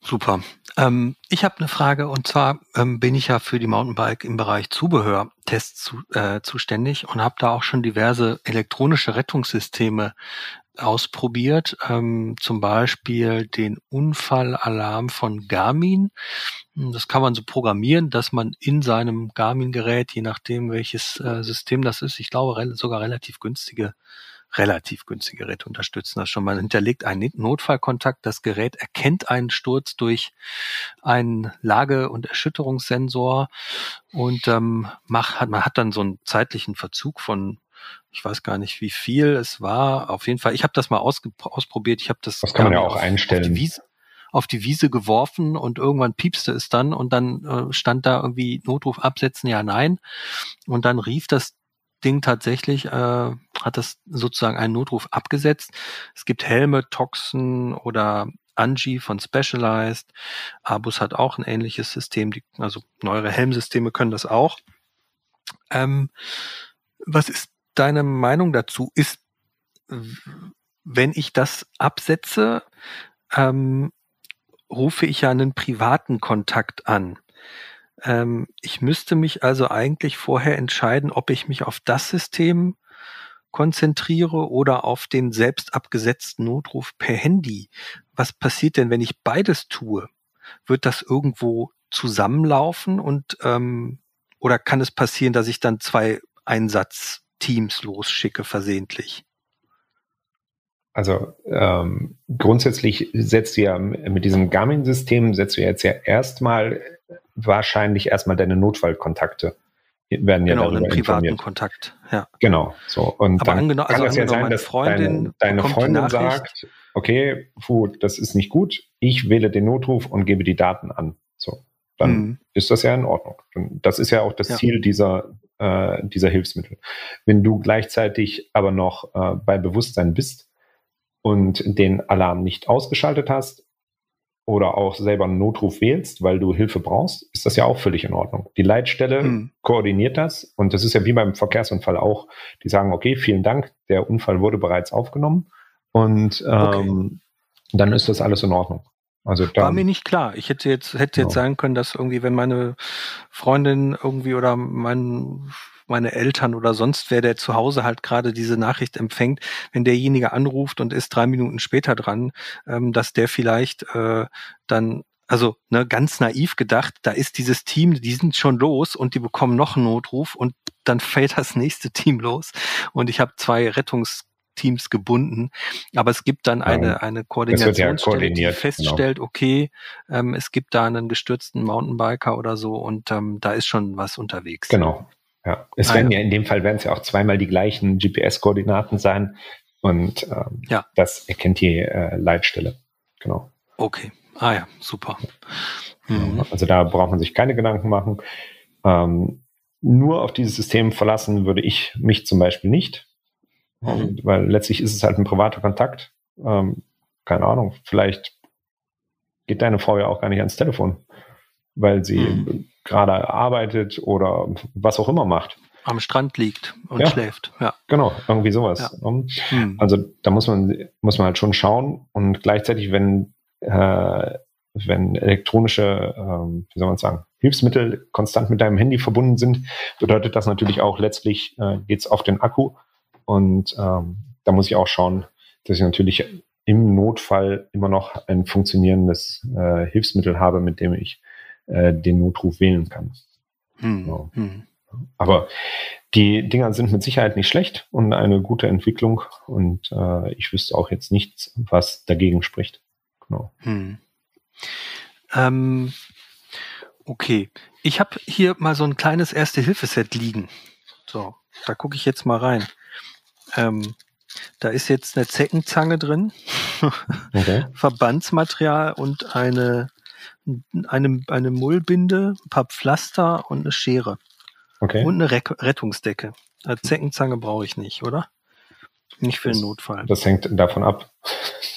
Super. Ähm, ich habe eine Frage und zwar ähm, bin ich ja für die Mountainbike im Bereich Zubehörtests zu, äh, zuständig und habe da auch schon diverse elektronische Rettungssysteme ausprobiert, ähm, zum Beispiel den Unfallalarm von Garmin. Das kann man so programmieren, dass man in seinem Garmin-Gerät, je nachdem welches äh, System das ist, ich glaube re sogar relativ günstige relativ günstige Geräte unterstützen das schon. Man hinterlegt einen Notfallkontakt, das Gerät erkennt einen Sturz durch einen Lage- und Erschütterungssensor und ähm, macht, hat, man hat dann so einen zeitlichen Verzug von ich weiß gar nicht, wie viel es war. Auf jeden Fall, ich habe das mal ausprobiert. Ich habe das. Das kann man ja auch auf, einstellen. Auf die, Wiese, auf die Wiese geworfen und irgendwann piepste es dann und dann äh, stand da irgendwie Notruf absetzen, ja, nein. Und dann rief das Ding tatsächlich, äh, hat das sozusagen einen Notruf abgesetzt. Es gibt Helme, Toxen oder Angie von Specialized. Abus hat auch ein ähnliches System, die, also neuere Helmsysteme können das auch. Ähm, was ist deine Meinung dazu? Ist, wenn ich das absetze, ähm, rufe ich ja einen privaten Kontakt an. Ähm, ich müsste mich also eigentlich vorher entscheiden, ob ich mich auf das System konzentriere oder auf den selbst abgesetzten Notruf per Handy. Was passiert denn, wenn ich beides tue? Wird das irgendwo zusammenlaufen und ähm, oder kann es passieren, dass ich dann zwei Einsatzteams losschicke versehentlich? Also ähm, grundsätzlich setzt du ja mit diesem Garmin-System setzt du jetzt ja erstmal wahrscheinlich erstmal deine Notfallkontakte werden ja genau, einen privaten informiert. Kontakt. Ja. Genau. So und Aber dann kann also das ja sein, dass Freundin deine, deine Freundin sagt, okay, puh, das ist nicht gut. Ich wähle den Notruf und gebe die Daten an. So, dann mhm. ist das ja in Ordnung. Und das ist ja auch das ja. Ziel dieser äh, dieser Hilfsmittel. Wenn du gleichzeitig aber noch äh, bei Bewusstsein bist und den Alarm nicht ausgeschaltet hast oder auch selber einen Notruf wählst, weil du Hilfe brauchst, ist das ja auch völlig in Ordnung. Die Leitstelle hm. koordiniert das und das ist ja wie beim Verkehrsunfall auch. Die sagen, okay, vielen Dank, der Unfall wurde bereits aufgenommen und ähm, okay. dann ist das alles in Ordnung. Also dann, War mir nicht klar. Ich hätte jetzt, hätte jetzt genau. sagen können, dass irgendwie, wenn meine Freundin irgendwie oder mein meine Eltern oder sonst wer, der zu Hause halt gerade diese Nachricht empfängt, wenn derjenige anruft und ist drei Minuten später dran, ähm, dass der vielleicht äh, dann also ne, ganz naiv gedacht, da ist dieses Team, die sind schon los und die bekommen noch einen Notruf und dann fällt das nächste Team los und ich habe zwei Rettungsteams gebunden. Aber es gibt dann eine, eine Koordinationsstelle, ja die genau. feststellt, genau. okay, ähm, es gibt da einen gestürzten Mountainbiker oder so und ähm, da ist schon was unterwegs. Genau. Ja, es werden ja. ja in dem Fall werden es ja auch zweimal die gleichen GPS-Koordinaten sein und ähm, ja. das erkennt die äh, Leitstelle. Genau. Okay. Ah ja, super. Mhm. Also da braucht man sich keine Gedanken machen. Ähm, nur auf dieses System verlassen würde ich mich zum Beispiel nicht, mhm. und, weil letztlich ist es halt ein privater Kontakt. Ähm, keine Ahnung, vielleicht geht deine Frau ja auch gar nicht ans Telefon, weil sie mhm gerade arbeitet oder was auch immer macht. Am Strand liegt und ja, schläft. Ja. Genau, irgendwie sowas. Ja. Hm. Also da muss man, muss man halt schon schauen und gleichzeitig, wenn, äh, wenn elektronische, ähm, wie soll man sagen, Hilfsmittel konstant mit deinem Handy verbunden sind, bedeutet das natürlich auch letztlich äh, geht es auf den Akku und ähm, da muss ich auch schauen, dass ich natürlich im Notfall immer noch ein funktionierendes äh, Hilfsmittel habe, mit dem ich äh, den Notruf wählen kann. Hm. Genau. Hm. Aber die Dinger sind mit Sicherheit nicht schlecht und eine gute Entwicklung und äh, ich wüsste auch jetzt nichts, was dagegen spricht. Genau. Hm. Ähm, okay, ich habe hier mal so ein kleines Erste-Hilfe-Set liegen. So, da gucke ich jetzt mal rein. Ähm, da ist jetzt eine Zeckenzange drin, okay. Verbandsmaterial und eine eine, eine Mullbinde, ein paar Pflaster und eine Schere. Okay. Und eine Re Rettungsdecke. Eine Zeckenzange brauche ich nicht, oder? Nicht für den Notfall. Das hängt davon ab,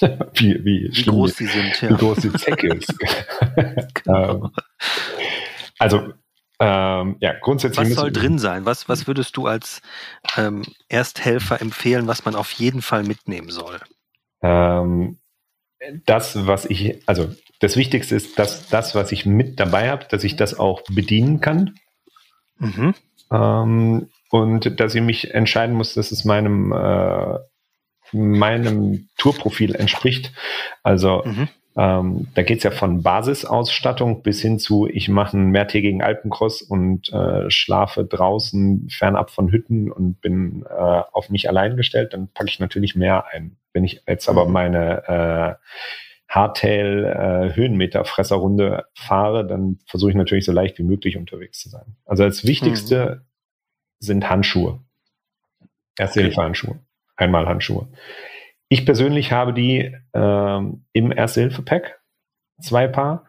wie, wie, wie groß die, sind, ja. Wie groß die Zecke ist. genau. Ähm, also Ähm, ja, grundsätzlich. Was soll drin sein? Was, was würdest du als ähm, Ersthelfer empfehlen, was man auf jeden Fall mitnehmen soll? Ähm, das, was ich, also das Wichtigste ist, dass das, was ich mit dabei habe, dass ich das auch bedienen kann. Mhm. Ähm, und dass ich mich entscheiden muss, dass es meinem, äh, meinem Tourprofil entspricht. Also mhm. Ähm, da geht es ja von Basisausstattung bis hin zu, ich mache einen mehrtägigen Alpencross und äh, schlafe draußen fernab von Hütten und bin äh, auf mich allein gestellt, dann packe ich natürlich mehr ein. Wenn ich jetzt aber mhm. meine äh, Hardtail äh, Höhenmeterfresserrunde fahre, dann versuche ich natürlich so leicht wie möglich unterwegs zu sein. Also als wichtigste mhm. sind Handschuhe. Erste okay. Hilfe Handschuhe. Einmal Handschuhe. Ich persönlich habe die ähm, im Erste Hilfe Pack zwei Paar.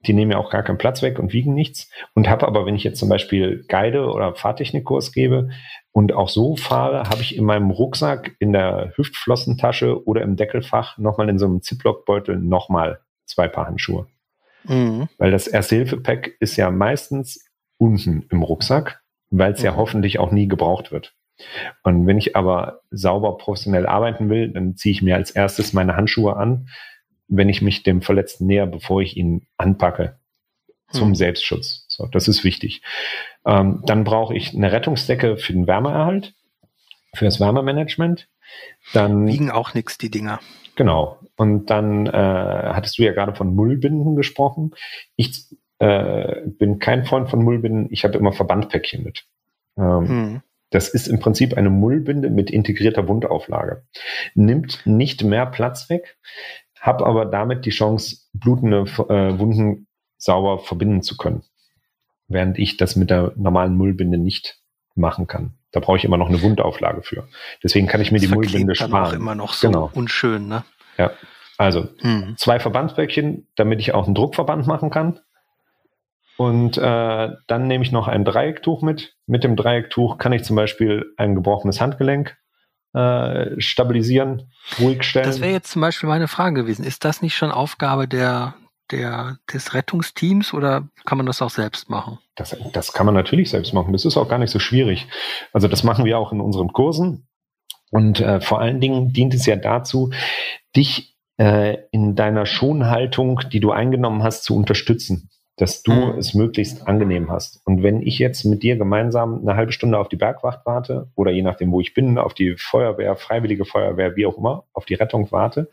Die nehmen ja auch gar keinen Platz weg und wiegen nichts. Und habe aber, wenn ich jetzt zum Beispiel Guide oder Fahrtechnikkurs gebe und auch so fahre, habe ich in meinem Rucksack, in der Hüftflossentasche oder im Deckelfach nochmal in so einem Ziploc-Beutel nochmal zwei Paar Handschuhe. Mhm. Weil das Erste-Hilfe-Pack ist ja meistens unten im Rucksack, weil es mhm. ja hoffentlich auch nie gebraucht wird. Und wenn ich aber sauber professionell arbeiten will, dann ziehe ich mir als erstes meine Handschuhe an, wenn ich mich dem Verletzten näher, bevor ich ihn anpacke, zum hm. Selbstschutz. So, das ist wichtig. Ähm, dann brauche ich eine Rettungsdecke für den Wärmeerhalt, für das Wärmemanagement. Dann wiegen auch nichts die Dinger. Genau. Und dann äh, hattest du ja gerade von Mullbinden gesprochen. Ich äh, bin kein Freund von Mullbinden. Ich habe immer Verbandpäckchen mit. Ähm, hm. Das ist im Prinzip eine Mullbinde mit integrierter Wundauflage. Nimmt nicht mehr Platz weg, habe aber damit die Chance, blutende äh, Wunden sauber verbinden zu können. Während ich das mit der normalen Mullbinde nicht machen kann. Da brauche ich immer noch eine Wundauflage für. Deswegen kann ich mir das die Mullbinde sparen. Auch immer noch so genau. unschön, ne? Ja. Also hm. zwei Verbandsböckchen, damit ich auch einen Druckverband machen kann. Und äh, dann nehme ich noch ein Dreiecktuch mit. Mit dem Dreiecktuch kann ich zum Beispiel ein gebrochenes Handgelenk äh, stabilisieren, ruhig stellen. Das wäre jetzt zum Beispiel meine Frage gewesen. Ist das nicht schon Aufgabe der, der, des Rettungsteams oder kann man das auch selbst machen? Das, das kann man natürlich selbst machen. Das ist auch gar nicht so schwierig. Also das machen wir auch in unseren Kursen. Und äh, vor allen Dingen dient es ja dazu, dich äh, in deiner Schonhaltung, die du eingenommen hast, zu unterstützen dass du mhm. es möglichst angenehm hast. Und wenn ich jetzt mit dir gemeinsam eine halbe Stunde auf die Bergwacht warte oder je nachdem, wo ich bin, auf die Feuerwehr, freiwillige Feuerwehr, wie auch immer, auf die Rettung warte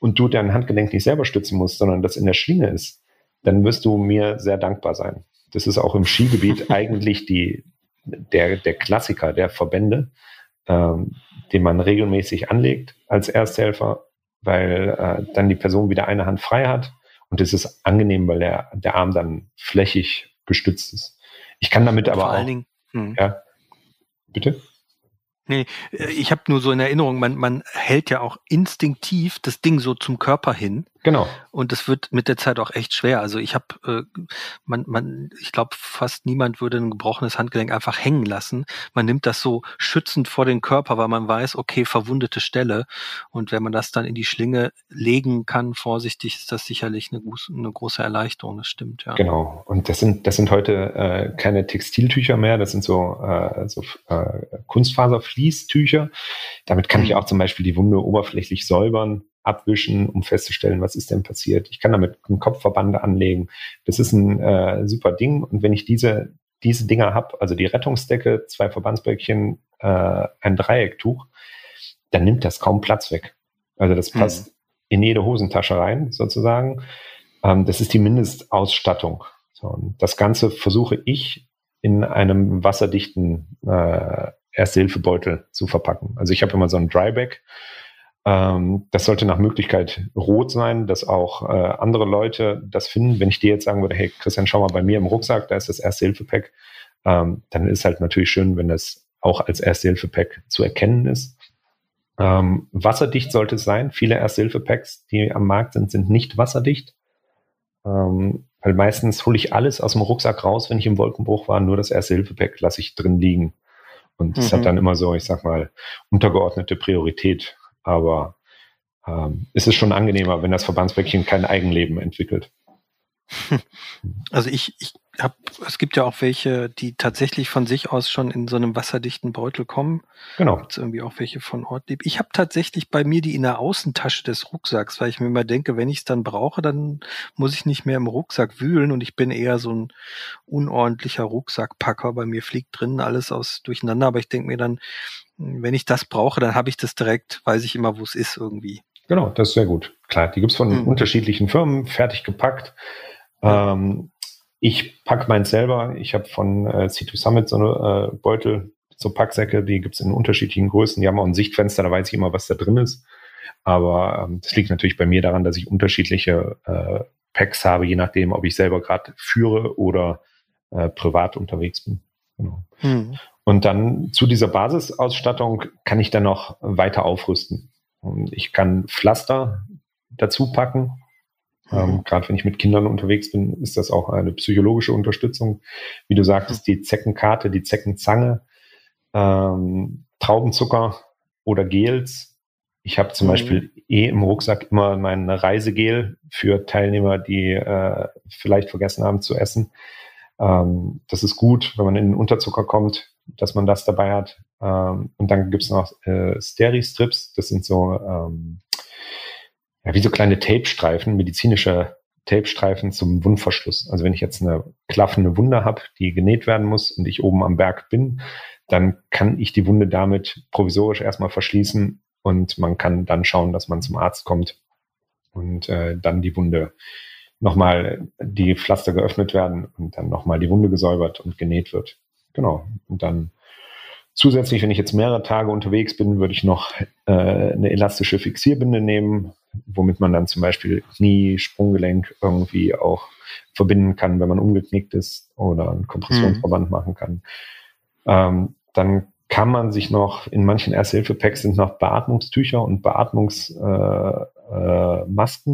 und du dein Handgelenk nicht selber stützen musst, sondern das in der Schlinge ist, dann wirst du mir sehr dankbar sein. Das ist auch im Skigebiet eigentlich die, der, der Klassiker der Verbände, ähm, den man regelmäßig anlegt als Ersthelfer, weil äh, dann die Person wieder eine Hand frei hat und es ist angenehm, weil der, der Arm dann flächig gestützt ist. Ich kann damit aber Vor auch. Allen Dingen, hm. Ja. Bitte? Nee, äh, ich habe nur so in Erinnerung, man, man hält ja auch instinktiv das Ding so zum Körper hin. Genau. Und das wird mit der Zeit auch echt schwer. Also ich habe, äh, man, man, ich glaube, fast niemand würde ein gebrochenes Handgelenk einfach hängen lassen. Man nimmt das so schützend vor den Körper, weil man weiß, okay, verwundete Stelle. Und wenn man das dann in die Schlinge legen kann, vorsichtig, ist das sicherlich eine, eine große Erleichterung. Das stimmt, ja. Genau. Und das sind, das sind heute äh, keine Textiltücher mehr, das sind so, äh, so äh, Kunstfaserfliesen Fließtücher. Damit kann ich mhm. auch zum Beispiel die Wunde oberflächlich säubern, abwischen, um festzustellen, was ist denn passiert. Ich kann damit einen Kopfverband anlegen. Das ist ein äh, super Ding. Und wenn ich diese, diese Dinger habe, also die Rettungsdecke, zwei Verbandsböckchen, äh, ein Dreiecktuch, dann nimmt das kaum Platz weg. Also das passt mhm. in jede Hosentasche rein, sozusagen. Ähm, das ist die Mindestausstattung. So, und das Ganze versuche ich in einem wasserdichten äh, Erste-Hilfe-Beutel zu verpacken. Also ich habe immer so ein Dryback. Ähm, das sollte nach Möglichkeit rot sein, dass auch äh, andere Leute das finden. Wenn ich dir jetzt sagen würde, hey Christian, schau mal bei mir im Rucksack, da ist das Erste-Hilfe-Pack, ähm, dann ist halt natürlich schön, wenn das auch als Erste-Hilfe-Pack zu erkennen ist. Ähm, wasserdicht sollte es sein. Viele Erste-Hilfe-Packs, die am Markt sind, sind nicht wasserdicht. Ähm, weil meistens hole ich alles aus dem Rucksack raus, wenn ich im Wolkenbruch war, nur das Erste-Hilfe-Pack lasse ich drin liegen. Und das mhm. hat dann immer so, ich sag mal, untergeordnete Priorität. Aber ähm, es ist schon angenehmer, wenn das Verbandsbäckchen kein Eigenleben entwickelt. Also ich, ich hab, es gibt ja auch welche, die tatsächlich von sich aus schon in so einem wasserdichten Beutel kommen. Genau. Gibt irgendwie auch welche von Ort. Ich habe tatsächlich bei mir die in der Außentasche des Rucksacks, weil ich mir immer denke, wenn ich es dann brauche, dann muss ich nicht mehr im Rucksack wühlen und ich bin eher so ein unordentlicher Rucksackpacker. Bei mir fliegt drin alles aus durcheinander, aber ich denke mir dann, wenn ich das brauche, dann habe ich das direkt, weiß ich immer, wo es ist irgendwie. Genau, das ist sehr gut. Klar, die gibt's von mhm. unterschiedlichen Firmen, fertig gepackt. Ähm, ich pack meins selber. Ich habe von äh, C2 Summit so eine äh, Beutel, so Packsäcke, die gibt's in unterschiedlichen Größen. Die haben auch ein Sichtfenster, da weiß ich immer, was da drin ist. Aber ähm, das liegt natürlich bei mir daran, dass ich unterschiedliche äh, Packs habe, je nachdem, ob ich selber gerade führe oder äh, privat unterwegs bin. Genau. Mhm. Und dann zu dieser Basisausstattung kann ich dann noch weiter aufrüsten. Ich kann Pflaster dazu packen, ähm, mhm. Gerade wenn ich mit Kindern unterwegs bin, ist das auch eine psychologische Unterstützung. Wie du sagtest, die Zeckenkarte, die Zeckenzange, ähm, Traubenzucker oder Gels. Ich habe zum mhm. Beispiel eh im Rucksack immer mein Reisegel für Teilnehmer, die äh, vielleicht vergessen haben zu essen. Ähm, das ist gut, wenn man in den Unterzucker kommt, dass man das dabei hat. Ähm, und dann gibt's noch äh, Steri-Strips. Das sind so ähm, ja, wie so kleine Tape-Streifen, medizinische Tape-Streifen zum Wundverschluss. Also wenn ich jetzt eine klaffende Wunde habe, die genäht werden muss und ich oben am Berg bin, dann kann ich die Wunde damit provisorisch erstmal verschließen und man kann dann schauen, dass man zum Arzt kommt und äh, dann die Wunde nochmal die Pflaster geöffnet werden und dann nochmal die Wunde gesäubert und genäht wird. Genau. Und dann zusätzlich, wenn ich jetzt mehrere Tage unterwegs bin, würde ich noch äh, eine elastische Fixierbinde nehmen, womit man dann zum Beispiel Knie, Sprunggelenk irgendwie auch verbinden kann, wenn man umgeknickt ist oder einen Kompressionsverband mhm. machen kann. Ähm, dann kann man sich noch, in manchen Erste-Hilfe-Packs sind noch Beatmungstücher und Beatmungsmasken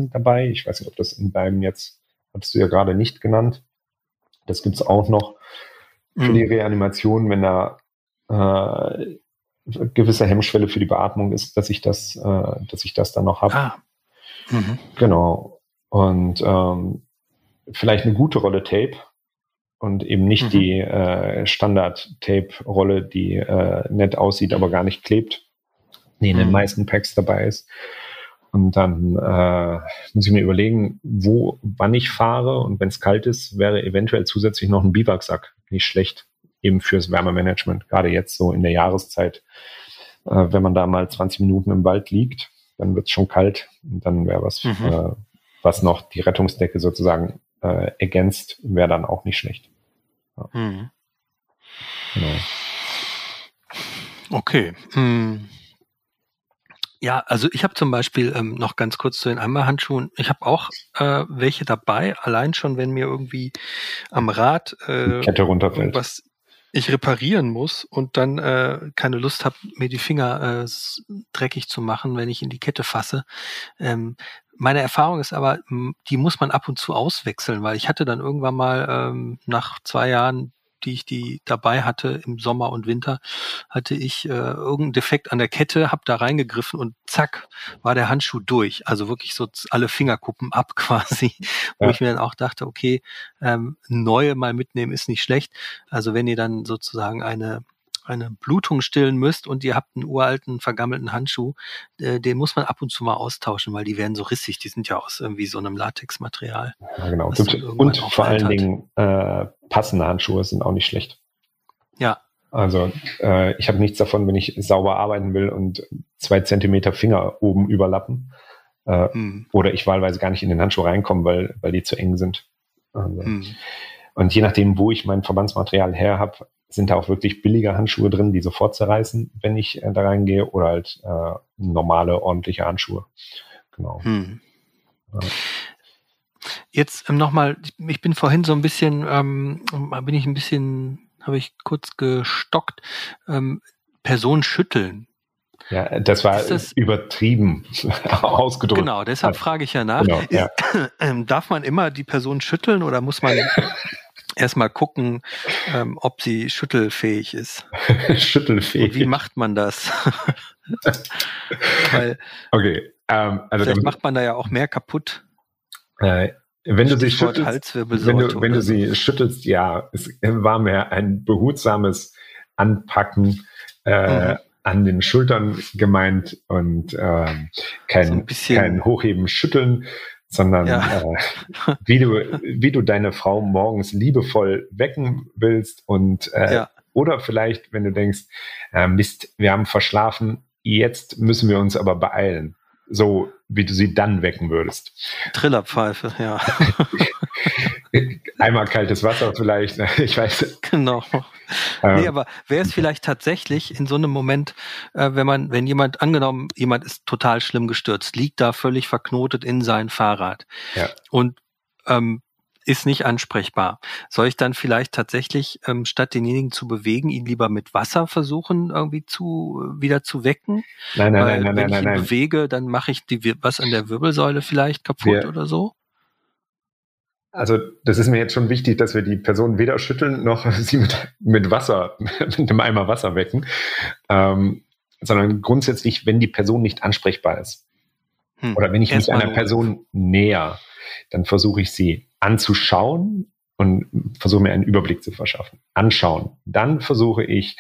äh, äh, dabei. Ich weiß nicht, ob das in deinem jetzt, hast du ja gerade nicht genannt. Das gibt's auch noch für mhm. die Reanimation, wenn da äh, gewisse Hemmschwelle für die Beatmung ist, dass ich das, äh, dass ich das dann noch habe. Ah. Mhm. Genau. Und ähm, vielleicht eine gute Rolle Tape und eben nicht mhm. die äh, Standard-Tape-Rolle, die äh, nett aussieht, aber gar nicht klebt, die in den mhm. meisten Packs dabei ist. Und dann äh, muss ich mir überlegen, wo, wann ich fahre und wenn es kalt ist, wäre eventuell zusätzlich noch ein Biwaksack nicht schlecht, eben fürs Wärmemanagement, gerade jetzt so in der Jahreszeit. Äh, wenn man da mal 20 Minuten im Wald liegt, dann wird es schon kalt und dann wäre was, mhm. äh, was noch die Rettungsdecke sozusagen äh, ergänzt, wäre dann auch nicht schlecht. Ja. Mhm. Genau. Okay. Hm. Ja, also ich habe zum Beispiel ähm, noch ganz kurz zu den Einmalhandschuhen. Ich habe auch äh, welche dabei, allein schon, wenn mir irgendwie am Rad äh, Kette runterfällt. was ich reparieren muss und dann äh, keine Lust habe, mir die Finger äh, dreckig zu machen, wenn ich in die Kette fasse. Ähm, meine Erfahrung ist aber, die muss man ab und zu auswechseln, weil ich hatte dann irgendwann mal ähm, nach zwei Jahren die ich die dabei hatte im Sommer und Winter, hatte ich äh, irgendeinen Defekt an der Kette, habe da reingegriffen und zack, war der Handschuh durch. Also wirklich so alle Fingerkuppen ab quasi, wo ja. ich mir dann auch dachte, okay, ähm, neue mal mitnehmen ist nicht schlecht. Also wenn ihr dann sozusagen eine eine Blutung stillen müsst und ihr habt einen uralten, vergammelten Handschuh, äh, den muss man ab und zu mal austauschen, weil die werden so rissig. Die sind ja aus irgendwie so einem Latexmaterial. Ja, genau. Und vor allen Dingen äh, passende Handschuhe sind auch nicht schlecht. Ja. Also äh, ich habe nichts davon, wenn ich sauber arbeiten will und zwei Zentimeter Finger oben überlappen. Äh, hm. Oder ich wahlweise gar nicht in den Handschuh reinkomme, weil, weil die zu eng sind. Also, hm. Und je nachdem, wo ich mein Verbandsmaterial her habe, sind da auch wirklich billige Handschuhe drin, die sofort zerreißen, wenn ich äh, da reingehe, oder halt äh, normale, ordentliche Handschuhe. Genau. Hm. Ja. Jetzt ähm, nochmal, ich bin vorhin so ein bisschen, ähm, bin ich ein bisschen, habe ich kurz gestockt, ähm, Person schütteln. Ja, das war das, übertrieben ausgedrückt. Genau, deshalb frage ich ja nach. Genau, ja. Ist, äh, darf man immer die Person schütteln oder muss man erstmal gucken, ähm, ob sie schüttelfähig ist. schüttelfähig. Und wie macht man das? Weil okay. Ähm, also vielleicht macht man da ja auch mehr kaputt. Äh, wenn du sie schüttelst, wenn du, wenn du sie schüttelst, ja, es war mehr ein behutsames Anpacken äh, mhm. an den Schultern gemeint und äh, kein, so kein Hochheben, Schütteln, sondern ja. äh, wie du wie du deine Frau morgens liebevoll wecken willst und äh, ja. oder vielleicht, wenn du denkst, äh, Mist, wir haben verschlafen, jetzt müssen wir uns aber beeilen so wie du sie dann wecken würdest. Trillerpfeife, ja. Einmal kaltes Wasser vielleicht, ich weiß. Genau. Ähm. Nee, aber wäre es vielleicht tatsächlich in so einem Moment, äh, wenn man, wenn jemand, angenommen, jemand ist total schlimm gestürzt, liegt da völlig verknotet in sein Fahrrad ja. und ähm, ist nicht ansprechbar. Soll ich dann vielleicht tatsächlich, ähm, statt denjenigen zu bewegen, ihn lieber mit Wasser versuchen, irgendwie zu wieder zu wecken? Nein, nein, Weil, nein, nein, wenn nein, ich ihn nein. bewege, dann mache ich die, was an der Wirbelsäule vielleicht kaputt wir, oder so? Also das ist mir jetzt schon wichtig, dass wir die Person weder schütteln noch sie mit, mit Wasser, mit einem Eimer Wasser wecken, ähm, sondern grundsätzlich, wenn die Person nicht ansprechbar ist. Hm. Oder wenn ich Erst mich einer Person näher, dann versuche ich sie anzuschauen und versuche mir einen Überblick zu verschaffen. Anschauen. Dann versuche ich,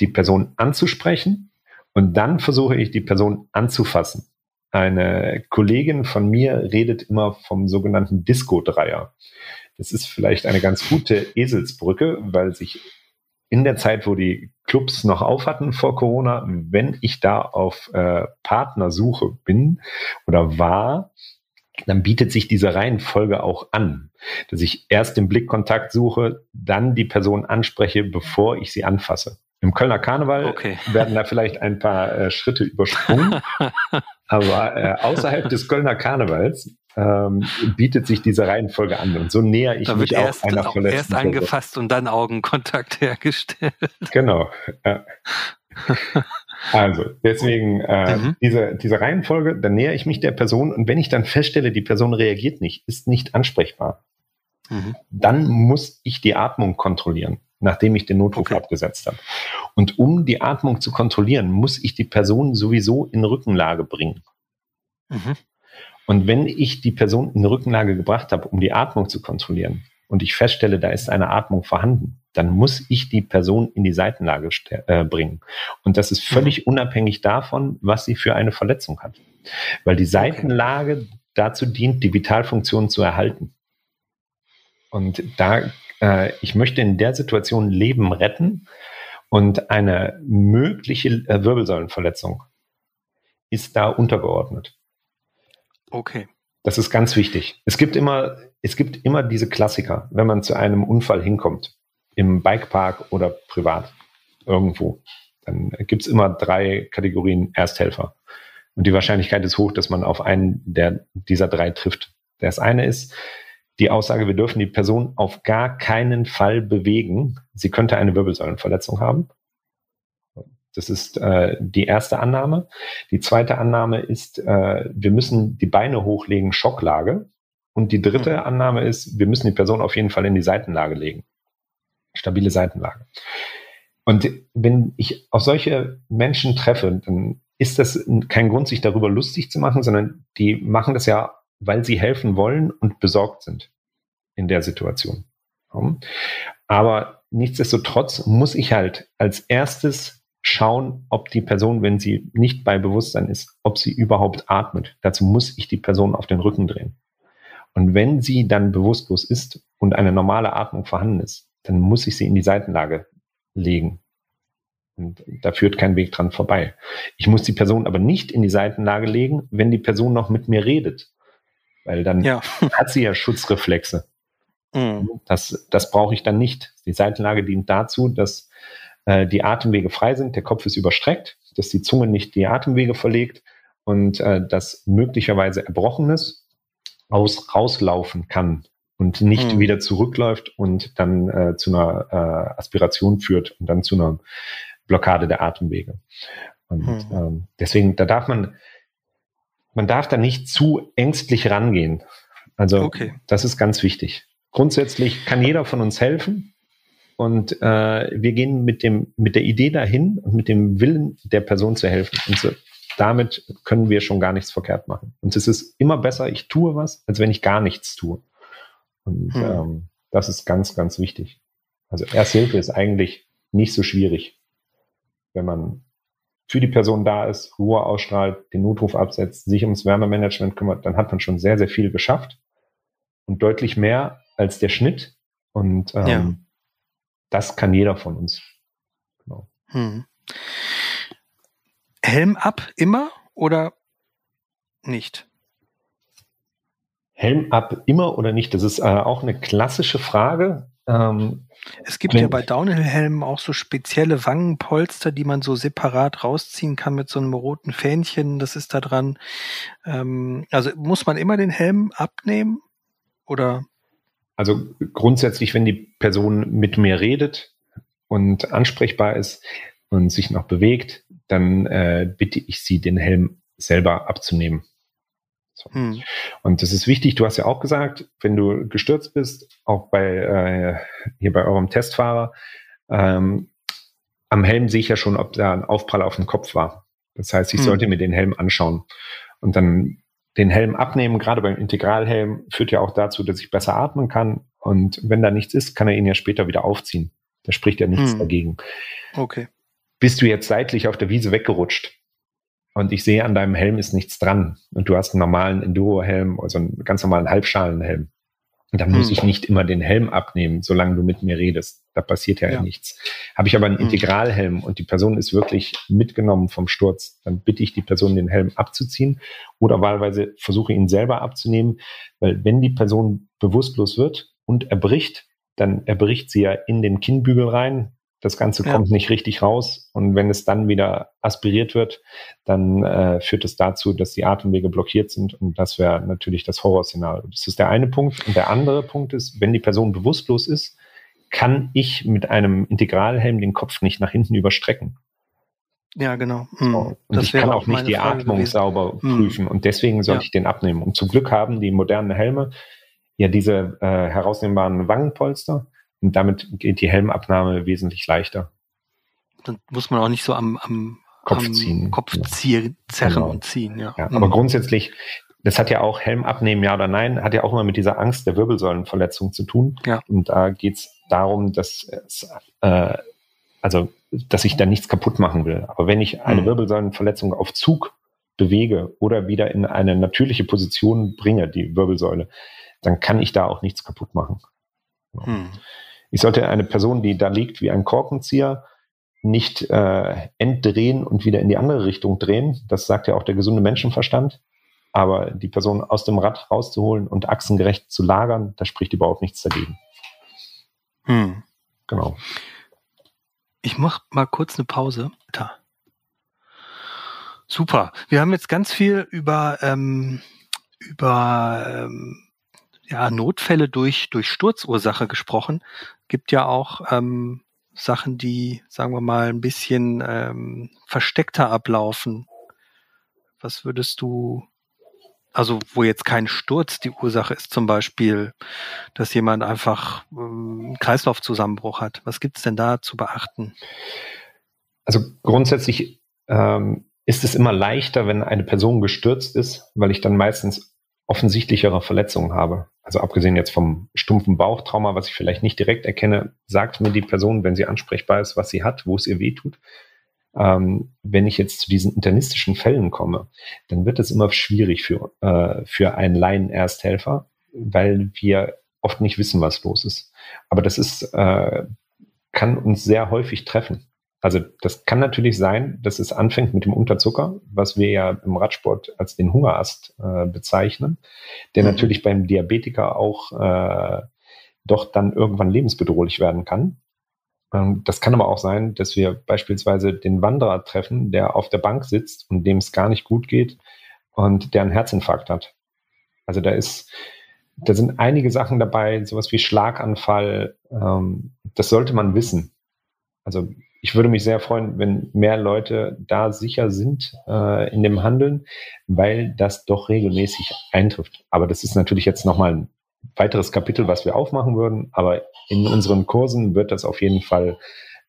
die Person anzusprechen und dann versuche ich, die Person anzufassen. Eine Kollegin von mir redet immer vom sogenannten Disco-Dreier. Das ist vielleicht eine ganz gute Eselsbrücke, weil sich in der Zeit, wo die Clubs noch auf hatten vor Corona, wenn ich da auf äh, Partnersuche bin oder war, dann bietet sich diese Reihenfolge auch an, dass ich erst den Blickkontakt suche, dann die Person anspreche, bevor ich sie anfasse. Im Kölner Karneval okay. werden da vielleicht ein paar äh, Schritte übersprungen, aber äh, außerhalb des Kölner Karnevals ähm, bietet sich diese Reihenfolge an und so näher ich da mich auch erst, einer verletzten Erst angefasst und dann Augenkontakt hergestellt. Genau. Ja. Also, deswegen äh, mhm. diese, diese Reihenfolge, dann näher ich mich der Person und wenn ich dann feststelle, die Person reagiert nicht, ist nicht ansprechbar, mhm. dann muss ich die Atmung kontrollieren, nachdem ich den Notruf okay. abgesetzt habe. Und um die Atmung zu kontrollieren, muss ich die Person sowieso in Rückenlage bringen. Mhm. Und wenn ich die Person in Rückenlage gebracht habe, um die Atmung zu kontrollieren, und ich feststelle, da ist eine Atmung vorhanden, dann muss ich die Person in die Seitenlage äh, bringen. Und das ist völlig mhm. unabhängig davon, was sie für eine Verletzung hat. Weil die Seitenlage okay. dazu dient, die Vitalfunktion zu erhalten. Und da, äh, ich möchte in der Situation Leben retten und eine mögliche äh, Wirbelsäulenverletzung ist da untergeordnet. Okay. Das ist ganz wichtig. Es gibt immer, es gibt immer diese Klassiker, wenn man zu einem Unfall hinkommt im Bikepark oder privat irgendwo, dann gibt es immer drei Kategorien Ersthelfer. Und die Wahrscheinlichkeit ist hoch, dass man auf einen der, dieser drei trifft. Das eine ist die Aussage, wir dürfen die Person auf gar keinen Fall bewegen. Sie könnte eine Wirbelsäulenverletzung haben. Das ist äh, die erste Annahme. Die zweite Annahme ist, äh, wir müssen die Beine hochlegen, Schocklage. Und die dritte mhm. Annahme ist, wir müssen die Person auf jeden Fall in die Seitenlage legen stabile Seitenlage. Und wenn ich auf solche Menschen treffe, dann ist das kein Grund, sich darüber lustig zu machen, sondern die machen das ja, weil sie helfen wollen und besorgt sind in der Situation. Aber nichtsdestotrotz muss ich halt als erstes schauen, ob die Person, wenn sie nicht bei Bewusstsein ist, ob sie überhaupt atmet. Dazu muss ich die Person auf den Rücken drehen. Und wenn sie dann bewusstlos ist und eine normale Atmung vorhanden ist, dann muss ich sie in die Seitenlage legen. Und da führt kein Weg dran vorbei. Ich muss die Person aber nicht in die Seitenlage legen, wenn die Person noch mit mir redet. Weil dann ja. hat sie ja Schutzreflexe. Mhm. Das, das brauche ich dann nicht. Die Seitenlage dient dazu, dass äh, die Atemwege frei sind, der Kopf ist überstreckt, dass die Zunge nicht die Atemwege verlegt und äh, dass möglicherweise Erbrochenes aus, rauslaufen kann und nicht mhm. wieder zurückläuft und dann äh, zu einer äh, Aspiration führt und dann zu einer Blockade der Atemwege. Und mhm. ähm, deswegen, da darf man, man darf da nicht zu ängstlich rangehen. Also okay. das ist ganz wichtig. Grundsätzlich kann jeder von uns helfen. Und äh, wir gehen mit dem mit der Idee dahin und mit dem Willen der Person zu helfen. Und so, damit können wir schon gar nichts verkehrt machen. Und es ist immer besser, ich tue was, als wenn ich gar nichts tue. Und hm. ähm, das ist ganz, ganz wichtig. Also Erste Hilfe ist eigentlich nicht so schwierig, wenn man für die Person da ist, Ruhe ausstrahlt, den Notruf absetzt, sich ums Wärmemanagement kümmert, dann hat man schon sehr, sehr viel geschafft und deutlich mehr als der Schnitt. Und ähm, ja. das kann jeder von uns. Genau. Hm. Helm ab immer oder nicht? Helm ab immer oder nicht? Das ist äh, auch eine klassische Frage. Ähm, es gibt ja bei Downhill-Helmen auch so spezielle Wangenpolster, die man so separat rausziehen kann mit so einem roten Fähnchen. Das ist da dran. Ähm, also muss man immer den Helm abnehmen oder? Also grundsätzlich, wenn die Person mit mir redet und ansprechbar ist und sich noch bewegt, dann äh, bitte ich sie, den Helm selber abzunehmen. So. Hm. Und das ist wichtig, du hast ja auch gesagt, wenn du gestürzt bist, auch bei äh, hier bei eurem Testfahrer, ähm, am Helm sehe ich ja schon, ob da ein Aufprall auf dem Kopf war. Das heißt, ich hm. sollte mir den Helm anschauen und dann den Helm abnehmen, gerade beim Integralhelm, führt ja auch dazu, dass ich besser atmen kann. Und wenn da nichts ist, kann er ihn ja später wieder aufziehen. Da spricht ja nichts hm. dagegen. Okay. Bist du jetzt seitlich auf der Wiese weggerutscht, und ich sehe an deinem Helm ist nichts dran und du hast einen normalen Enduro-Helm, also einen ganz normalen Halbschalenhelm. Und dann muss hm. ich nicht immer den Helm abnehmen, solange du mit mir redest. Da passiert ja, ja. nichts. Habe ich aber einen hm. Integralhelm und die Person ist wirklich mitgenommen vom Sturz, dann bitte ich die Person, den Helm abzuziehen oder wahlweise versuche ihn selber abzunehmen, weil wenn die Person bewusstlos wird und erbricht, dann erbricht sie ja in den Kinnbügel rein, das Ganze ja. kommt nicht richtig raus und wenn es dann wieder aspiriert wird, dann äh, führt es dazu, dass die Atemwege blockiert sind und das wäre natürlich das Horrorszenario. Das ist der eine Punkt. Und der andere Punkt ist, wenn die Person bewusstlos ist, kann ich mit einem Integralhelm den Kopf nicht nach hinten überstrecken. Ja, genau. Hm. So. Und das ich kann auch nicht die Frage Atmung gewesen. sauber hm. prüfen und deswegen sollte ja. ich den abnehmen. Und zum Glück haben die modernen Helme ja diese äh, herausnehmbaren Wangenpolster und damit geht die Helmabnahme wesentlich leichter. Dann muss man auch nicht so am, am Kopf am ziehen. Kopf ziehen, zerren genau. und ziehen, ja. ja aber mhm. grundsätzlich, das hat ja auch Helm abnehmen, ja oder nein, hat ja auch immer mit dieser Angst der Wirbelsäulenverletzung zu tun. Ja. Und da geht's darum, dass es, äh, also, dass ich da nichts kaputt machen will. Aber wenn ich eine mhm. Wirbelsäulenverletzung auf Zug bewege oder wieder in eine natürliche Position bringe, die Wirbelsäule, dann kann ich da auch nichts kaputt machen. Mhm. Ich sollte eine Person, die da liegt wie ein Korkenzieher, nicht äh, entdrehen und wieder in die andere Richtung drehen. Das sagt ja auch der gesunde Menschenverstand. Aber die Person aus dem Rad rauszuholen und achsengerecht zu lagern, da spricht überhaupt nichts dagegen. Hm. Genau. Ich mache mal kurz eine Pause. Da. Super. Wir haben jetzt ganz viel über, ähm, über ähm, ja, Notfälle durch, durch Sturzursache gesprochen. Gibt ja auch ähm, Sachen, die, sagen wir mal, ein bisschen ähm, versteckter ablaufen. Was würdest du, also wo jetzt kein Sturz die Ursache ist, zum Beispiel, dass jemand einfach ähm, Kreislaufzusammenbruch hat. Was gibt's denn da zu beachten? Also grundsätzlich ähm, ist es immer leichter, wenn eine Person gestürzt ist, weil ich dann meistens offensichtlichere Verletzungen habe. Also abgesehen jetzt vom stumpfen Bauchtrauma, was ich vielleicht nicht direkt erkenne, sagt mir die Person, wenn sie ansprechbar ist, was sie hat, wo es ihr weh tut. Ähm, wenn ich jetzt zu diesen internistischen Fällen komme, dann wird es immer schwierig für, äh, für einen Laien-Ersthelfer, weil wir oft nicht wissen, was los ist. Aber das ist, äh, kann uns sehr häufig treffen. Also das kann natürlich sein, dass es anfängt mit dem Unterzucker, was wir ja im Radsport als den Hungerast äh, bezeichnen, der mhm. natürlich beim Diabetiker auch äh, doch dann irgendwann lebensbedrohlich werden kann. Ähm, das kann aber auch sein, dass wir beispielsweise den Wanderer treffen, der auf der Bank sitzt und dem es gar nicht gut geht und der einen Herzinfarkt hat. Also da ist, da sind einige Sachen dabei, sowas wie Schlaganfall. Ähm, das sollte man wissen. Also ich würde mich sehr freuen, wenn mehr Leute da sicher sind äh, in dem Handeln, weil das doch regelmäßig eintrifft. Aber das ist natürlich jetzt nochmal ein weiteres Kapitel, was wir aufmachen würden. Aber in unseren Kursen wird das auf jeden Fall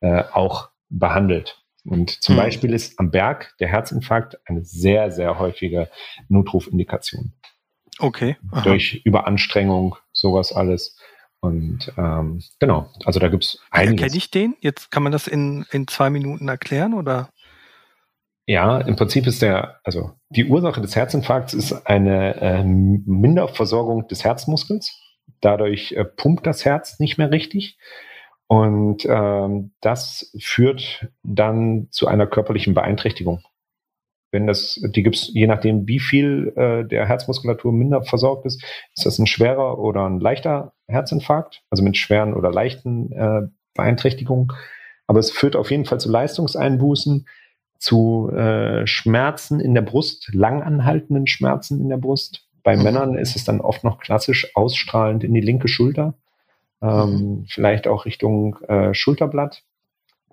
äh, auch behandelt. Und zum hm. Beispiel ist am Berg der Herzinfarkt eine sehr, sehr häufige Notrufindikation. Okay. Aha. Durch Überanstrengung, sowas alles. Und ähm, genau, also da gibt es einiges. Kenne ich den? Jetzt kann man das in, in zwei Minuten erklären oder? Ja, im Prinzip ist der, also die Ursache des Herzinfarkts ist eine äh, Minderversorgung des Herzmuskels. Dadurch äh, pumpt das Herz nicht mehr richtig. Und ähm, das führt dann zu einer körperlichen Beeinträchtigung. Wenn das, die gibt es je nachdem, wie viel äh, der Herzmuskulatur minder versorgt ist, ist das ein schwerer oder ein leichter Herzinfarkt, also mit schweren oder leichten äh, Beeinträchtigungen. Aber es führt auf jeden Fall zu Leistungseinbußen, zu äh, Schmerzen in der Brust, langanhaltenden Schmerzen in der Brust. Bei mhm. Männern ist es dann oft noch klassisch ausstrahlend in die linke Schulter, ähm, mhm. vielleicht auch Richtung äh, Schulterblatt.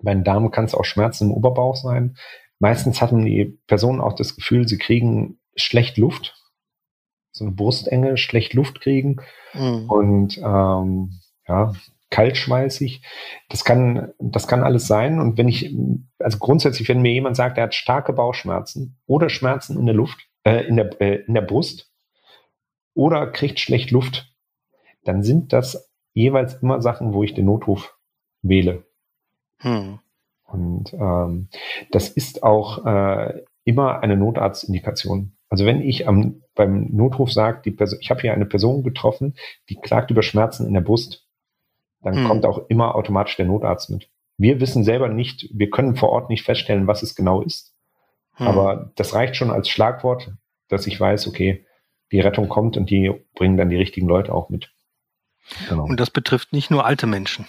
Bei den Damen kann es auch Schmerzen im Oberbauch sein. Meistens hatten die Personen auch das Gefühl, sie kriegen schlecht Luft, so eine Brustenge, schlecht Luft kriegen mhm. und ähm, ja, kaltschweißig. Das kann, das kann alles sein. Und wenn ich, also grundsätzlich, wenn mir jemand sagt, er hat starke Bauchschmerzen oder Schmerzen in der Luft, äh, in der, äh, in der Brust oder kriegt schlecht Luft, dann sind das jeweils immer Sachen, wo ich den Notruf wähle. Hm. Und ähm, das ist auch äh, immer eine Notarztindikation. Also wenn ich am, beim Notruf sage, die Person, ich habe hier eine Person getroffen, die klagt über Schmerzen in der Brust, dann hm. kommt auch immer automatisch der Notarzt mit. Wir wissen selber nicht, wir können vor Ort nicht feststellen, was es genau ist. Hm. Aber das reicht schon als Schlagwort, dass ich weiß, okay, die Rettung kommt und die bringen dann die richtigen Leute auch mit. Genau. Und das betrifft nicht nur alte Menschen.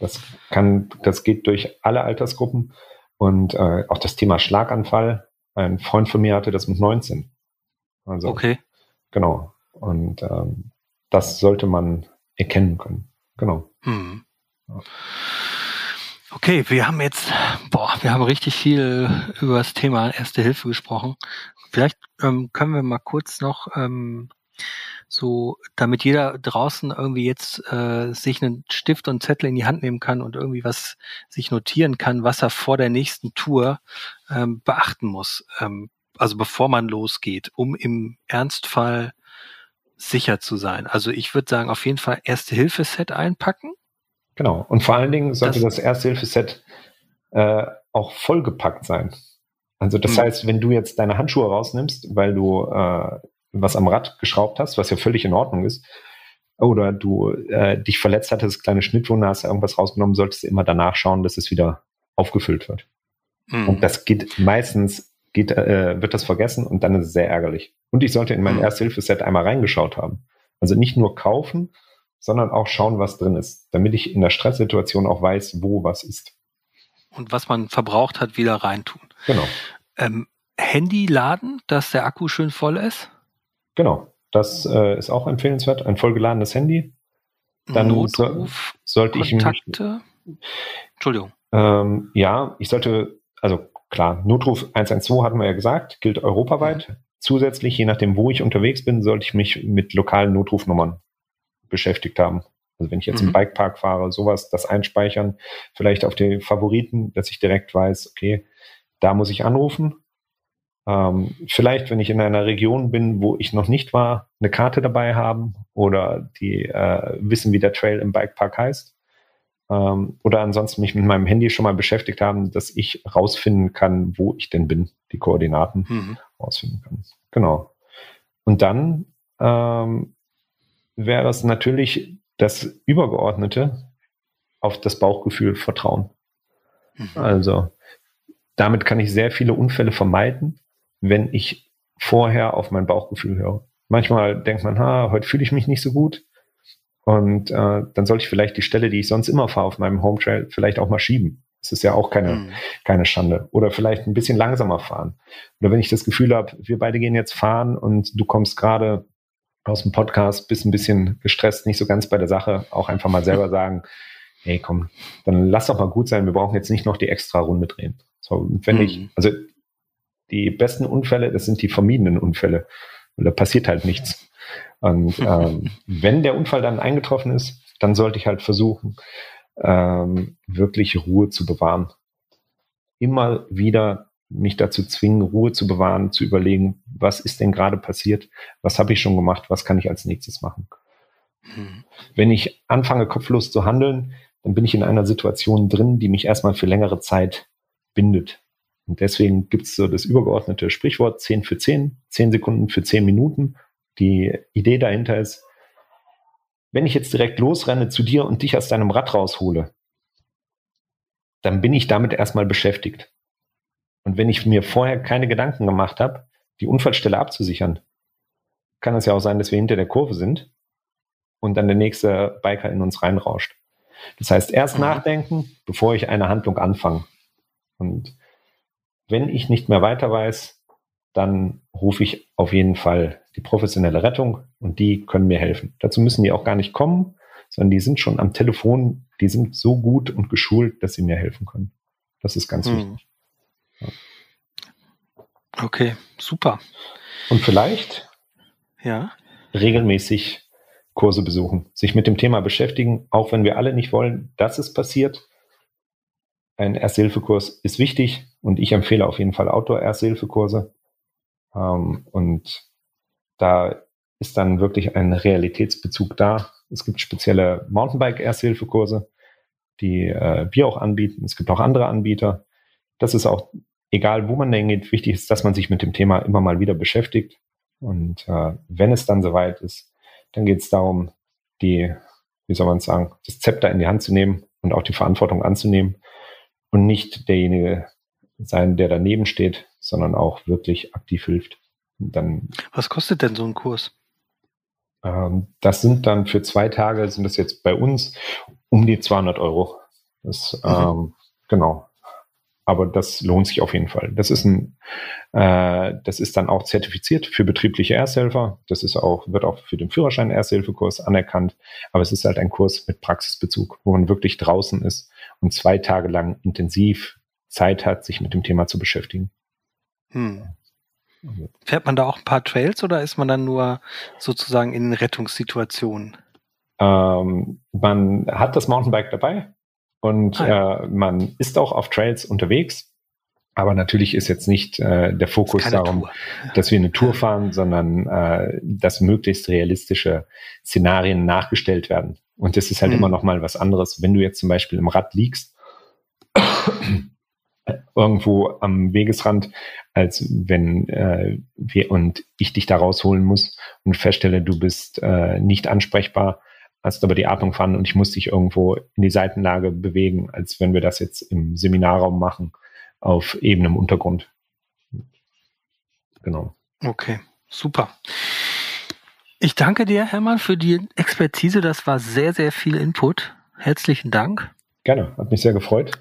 Das kann, das geht durch alle Altersgruppen und äh, auch das Thema Schlaganfall. Ein Freund von mir hatte das mit 19. Also, okay. Genau. Und ähm, das sollte man erkennen können. Genau. Hm. Okay, wir haben jetzt, boah, wir haben richtig viel über das Thema Erste Hilfe gesprochen. Vielleicht ähm, können wir mal kurz noch ähm, so, damit jeder draußen irgendwie jetzt äh, sich einen Stift und Zettel in die Hand nehmen kann und irgendwie was sich notieren kann, was er vor der nächsten Tour ähm, beachten muss. Ähm, also bevor man losgeht, um im Ernstfall sicher zu sein. Also ich würde sagen, auf jeden Fall Erste-Hilfe-Set einpacken. Genau. Und vor allen Dingen sollte das, das Erste-Hilfe-Set äh, auch vollgepackt sein. Also das mhm. heißt, wenn du jetzt deine Handschuhe rausnimmst, weil du äh, was am Rad geschraubt hast, was ja völlig in Ordnung ist, oder du äh, dich verletzt hattest, kleine Schnittwunde, hast irgendwas rausgenommen, solltest du immer danach schauen, dass es wieder aufgefüllt wird. Mhm. Und das geht meistens geht, äh, wird das vergessen und dann ist es sehr ärgerlich. Und ich sollte in mein mhm. Ersthilfeset einmal reingeschaut haben. Also nicht nur kaufen, sondern auch schauen, was drin ist, damit ich in der Stresssituation auch weiß, wo was ist. Und was man verbraucht hat, wieder reintun. Genau. Ähm, Handy laden, dass der Akku schön voll ist? Genau. Das äh, ist auch empfehlenswert. Ein vollgeladenes Handy. Dann Notruf, so, sollte Kontakte. ich mich. Entschuldigung. Ähm, ja, ich sollte, also klar, Notruf 112 hatten wir ja gesagt, gilt europaweit. Mhm. Zusätzlich, je nachdem, wo ich unterwegs bin, sollte ich mich mit lokalen Notrufnummern beschäftigt haben. Also wenn ich jetzt mhm. im Bikepark fahre, sowas, das einspeichern, vielleicht auf die Favoriten, dass ich direkt weiß, okay, da muss ich anrufen. Ähm, vielleicht, wenn ich in einer Region bin, wo ich noch nicht war, eine Karte dabei haben oder die äh, wissen, wie der Trail im Bikepark heißt ähm, oder ansonsten mich mit meinem Handy schon mal beschäftigt haben, dass ich rausfinden kann, wo ich denn bin, die Koordinaten mhm. rausfinden kann. Genau. Und dann ähm, wäre es natürlich das Übergeordnete auf das Bauchgefühl vertrauen. Mhm. Also damit kann ich sehr viele Unfälle vermeiden, wenn ich vorher auf mein Bauchgefühl höre. Manchmal denkt man, ha, heute fühle ich mich nicht so gut. Und äh, dann sollte ich vielleicht die Stelle, die ich sonst immer fahre auf meinem Home Trail, vielleicht auch mal schieben. Das ist ja auch keine, mhm. keine Schande. Oder vielleicht ein bisschen langsamer fahren. Oder wenn ich das Gefühl habe, wir beide gehen jetzt fahren und du kommst gerade aus dem Podcast, bist ein bisschen gestresst, nicht so ganz bei der Sache, auch einfach mal selber sagen, hey komm, dann lass doch mal gut sein, wir brauchen jetzt nicht noch die extra Runde drehen. So, wenn mhm. ich, also die besten Unfälle, das sind die vermiedenen Unfälle. Und da passiert halt nichts. Und ähm, wenn der Unfall dann eingetroffen ist, dann sollte ich halt versuchen, ähm, wirklich Ruhe zu bewahren. Immer wieder mich dazu zwingen, Ruhe zu bewahren, zu überlegen, was ist denn gerade passiert, was habe ich schon gemacht, was kann ich als nächstes machen. Hm. Wenn ich anfange, kopflos zu handeln, dann bin ich in einer Situation drin, die mich erstmal für längere Zeit bindet. Und deswegen gibt es so das übergeordnete Sprichwort 10 für 10, 10 Sekunden für 10 Minuten. Die Idee dahinter ist, wenn ich jetzt direkt losrenne zu dir und dich aus deinem Rad raushole, dann bin ich damit erstmal beschäftigt. Und wenn ich mir vorher keine Gedanken gemacht habe, die Unfallstelle abzusichern, kann es ja auch sein, dass wir hinter der Kurve sind und dann der nächste Biker in uns reinrauscht. Das heißt, erst mhm. nachdenken, bevor ich eine Handlung anfange. Und wenn ich nicht mehr weiter weiß, dann rufe ich auf jeden Fall die professionelle Rettung und die können mir helfen. Dazu müssen die auch gar nicht kommen, sondern die sind schon am Telefon, die sind so gut und geschult, dass sie mir helfen können. Das ist ganz mhm. wichtig. Ja. Okay, super. Und vielleicht ja. regelmäßig Kurse besuchen, sich mit dem Thema beschäftigen, auch wenn wir alle nicht wollen, dass es passiert. Ein Erste-Hilfe-Kurs ist wichtig und ich empfehle auf jeden Fall Outdoor-Erste-Hilfe-Kurse. Ähm, und da ist dann wirklich ein Realitätsbezug da. Es gibt spezielle Mountainbike-Erste-Hilfe-Kurse, die äh, wir auch anbieten. Es gibt auch andere Anbieter. Das ist auch egal, wo man hingeht. Wichtig ist, dass man sich mit dem Thema immer mal wieder beschäftigt. Und äh, wenn es dann soweit ist, dann geht es darum, die, wie soll man sagen, das Zepter in die Hand zu nehmen und auch die Verantwortung anzunehmen und nicht derjenige sein, der daneben steht, sondern auch wirklich aktiv hilft. dann, Was kostet denn so ein Kurs? Ähm, das sind dann für zwei Tage, sind das jetzt bei uns um die 200 Euro. Das, mhm. ähm, genau aber das lohnt sich auf jeden Fall. Das ist ein, äh, das ist dann auch zertifiziert für betriebliche Ersthelfer. Das ist auch, wird auch für den Führerschein Ersthilfekurs anerkannt. Aber es ist halt ein Kurs mit Praxisbezug, wo man wirklich draußen ist und zwei Tage lang intensiv Zeit hat, sich mit dem Thema zu beschäftigen. Hm. Fährt man da auch ein paar Trails oder ist man dann nur sozusagen in Rettungssituationen? Ähm, man hat das Mountainbike dabei, und ah, ja. äh, man ist auch auf Trails unterwegs. Aber natürlich ist jetzt nicht äh, der Fokus darum, Tour. dass wir eine Tour fahren, sondern äh, dass möglichst realistische Szenarien nachgestellt werden. Und das ist halt mhm. immer noch mal was anderes, wenn du jetzt zum Beispiel im Rad liegst, irgendwo am Wegesrand, als wenn äh, wir und ich dich da rausholen muss und feststelle, du bist äh, nicht ansprechbar, hast aber die Atmung fahren und ich muss dich irgendwo in die Seitenlage bewegen, als wenn wir das jetzt im Seminarraum machen, auf ebenem Untergrund. Genau. Okay, super. Ich danke dir, Hermann, für die Expertise. Das war sehr, sehr viel Input. Herzlichen Dank. Gerne, hat mich sehr gefreut.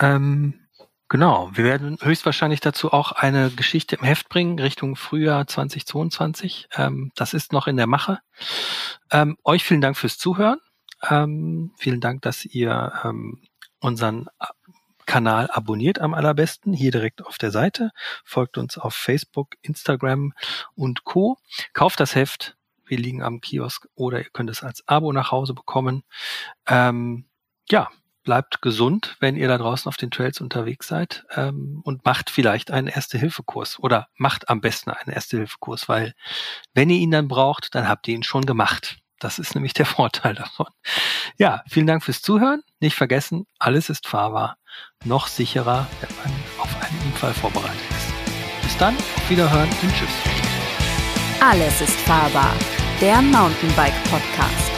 Ähm, Genau, wir werden höchstwahrscheinlich dazu auch eine Geschichte im Heft bringen, Richtung Frühjahr 2022. Ähm, das ist noch in der Mache. Ähm, euch vielen Dank fürs Zuhören. Ähm, vielen Dank, dass ihr ähm, unseren äh, Kanal abonniert am allerbesten, hier direkt auf der Seite. Folgt uns auf Facebook, Instagram und Co. Kauft das Heft. Wir liegen am Kiosk oder ihr könnt es als Abo nach Hause bekommen. Ähm, ja, bleibt gesund, wenn ihr da draußen auf den Trails unterwegs seid ähm, und macht vielleicht einen Erste-Hilfe-Kurs oder macht am besten einen Erste-Hilfe-Kurs, weil wenn ihr ihn dann braucht, dann habt ihr ihn schon gemacht. Das ist nämlich der Vorteil davon. Ja, vielen Dank fürs Zuhören. Nicht vergessen, alles ist fahrbar. Noch sicherer, wenn man auf einen Unfall vorbereitet ist. Bis dann, auf Wiederhören und Tschüss. Alles ist fahrbar. Der Mountainbike Podcast.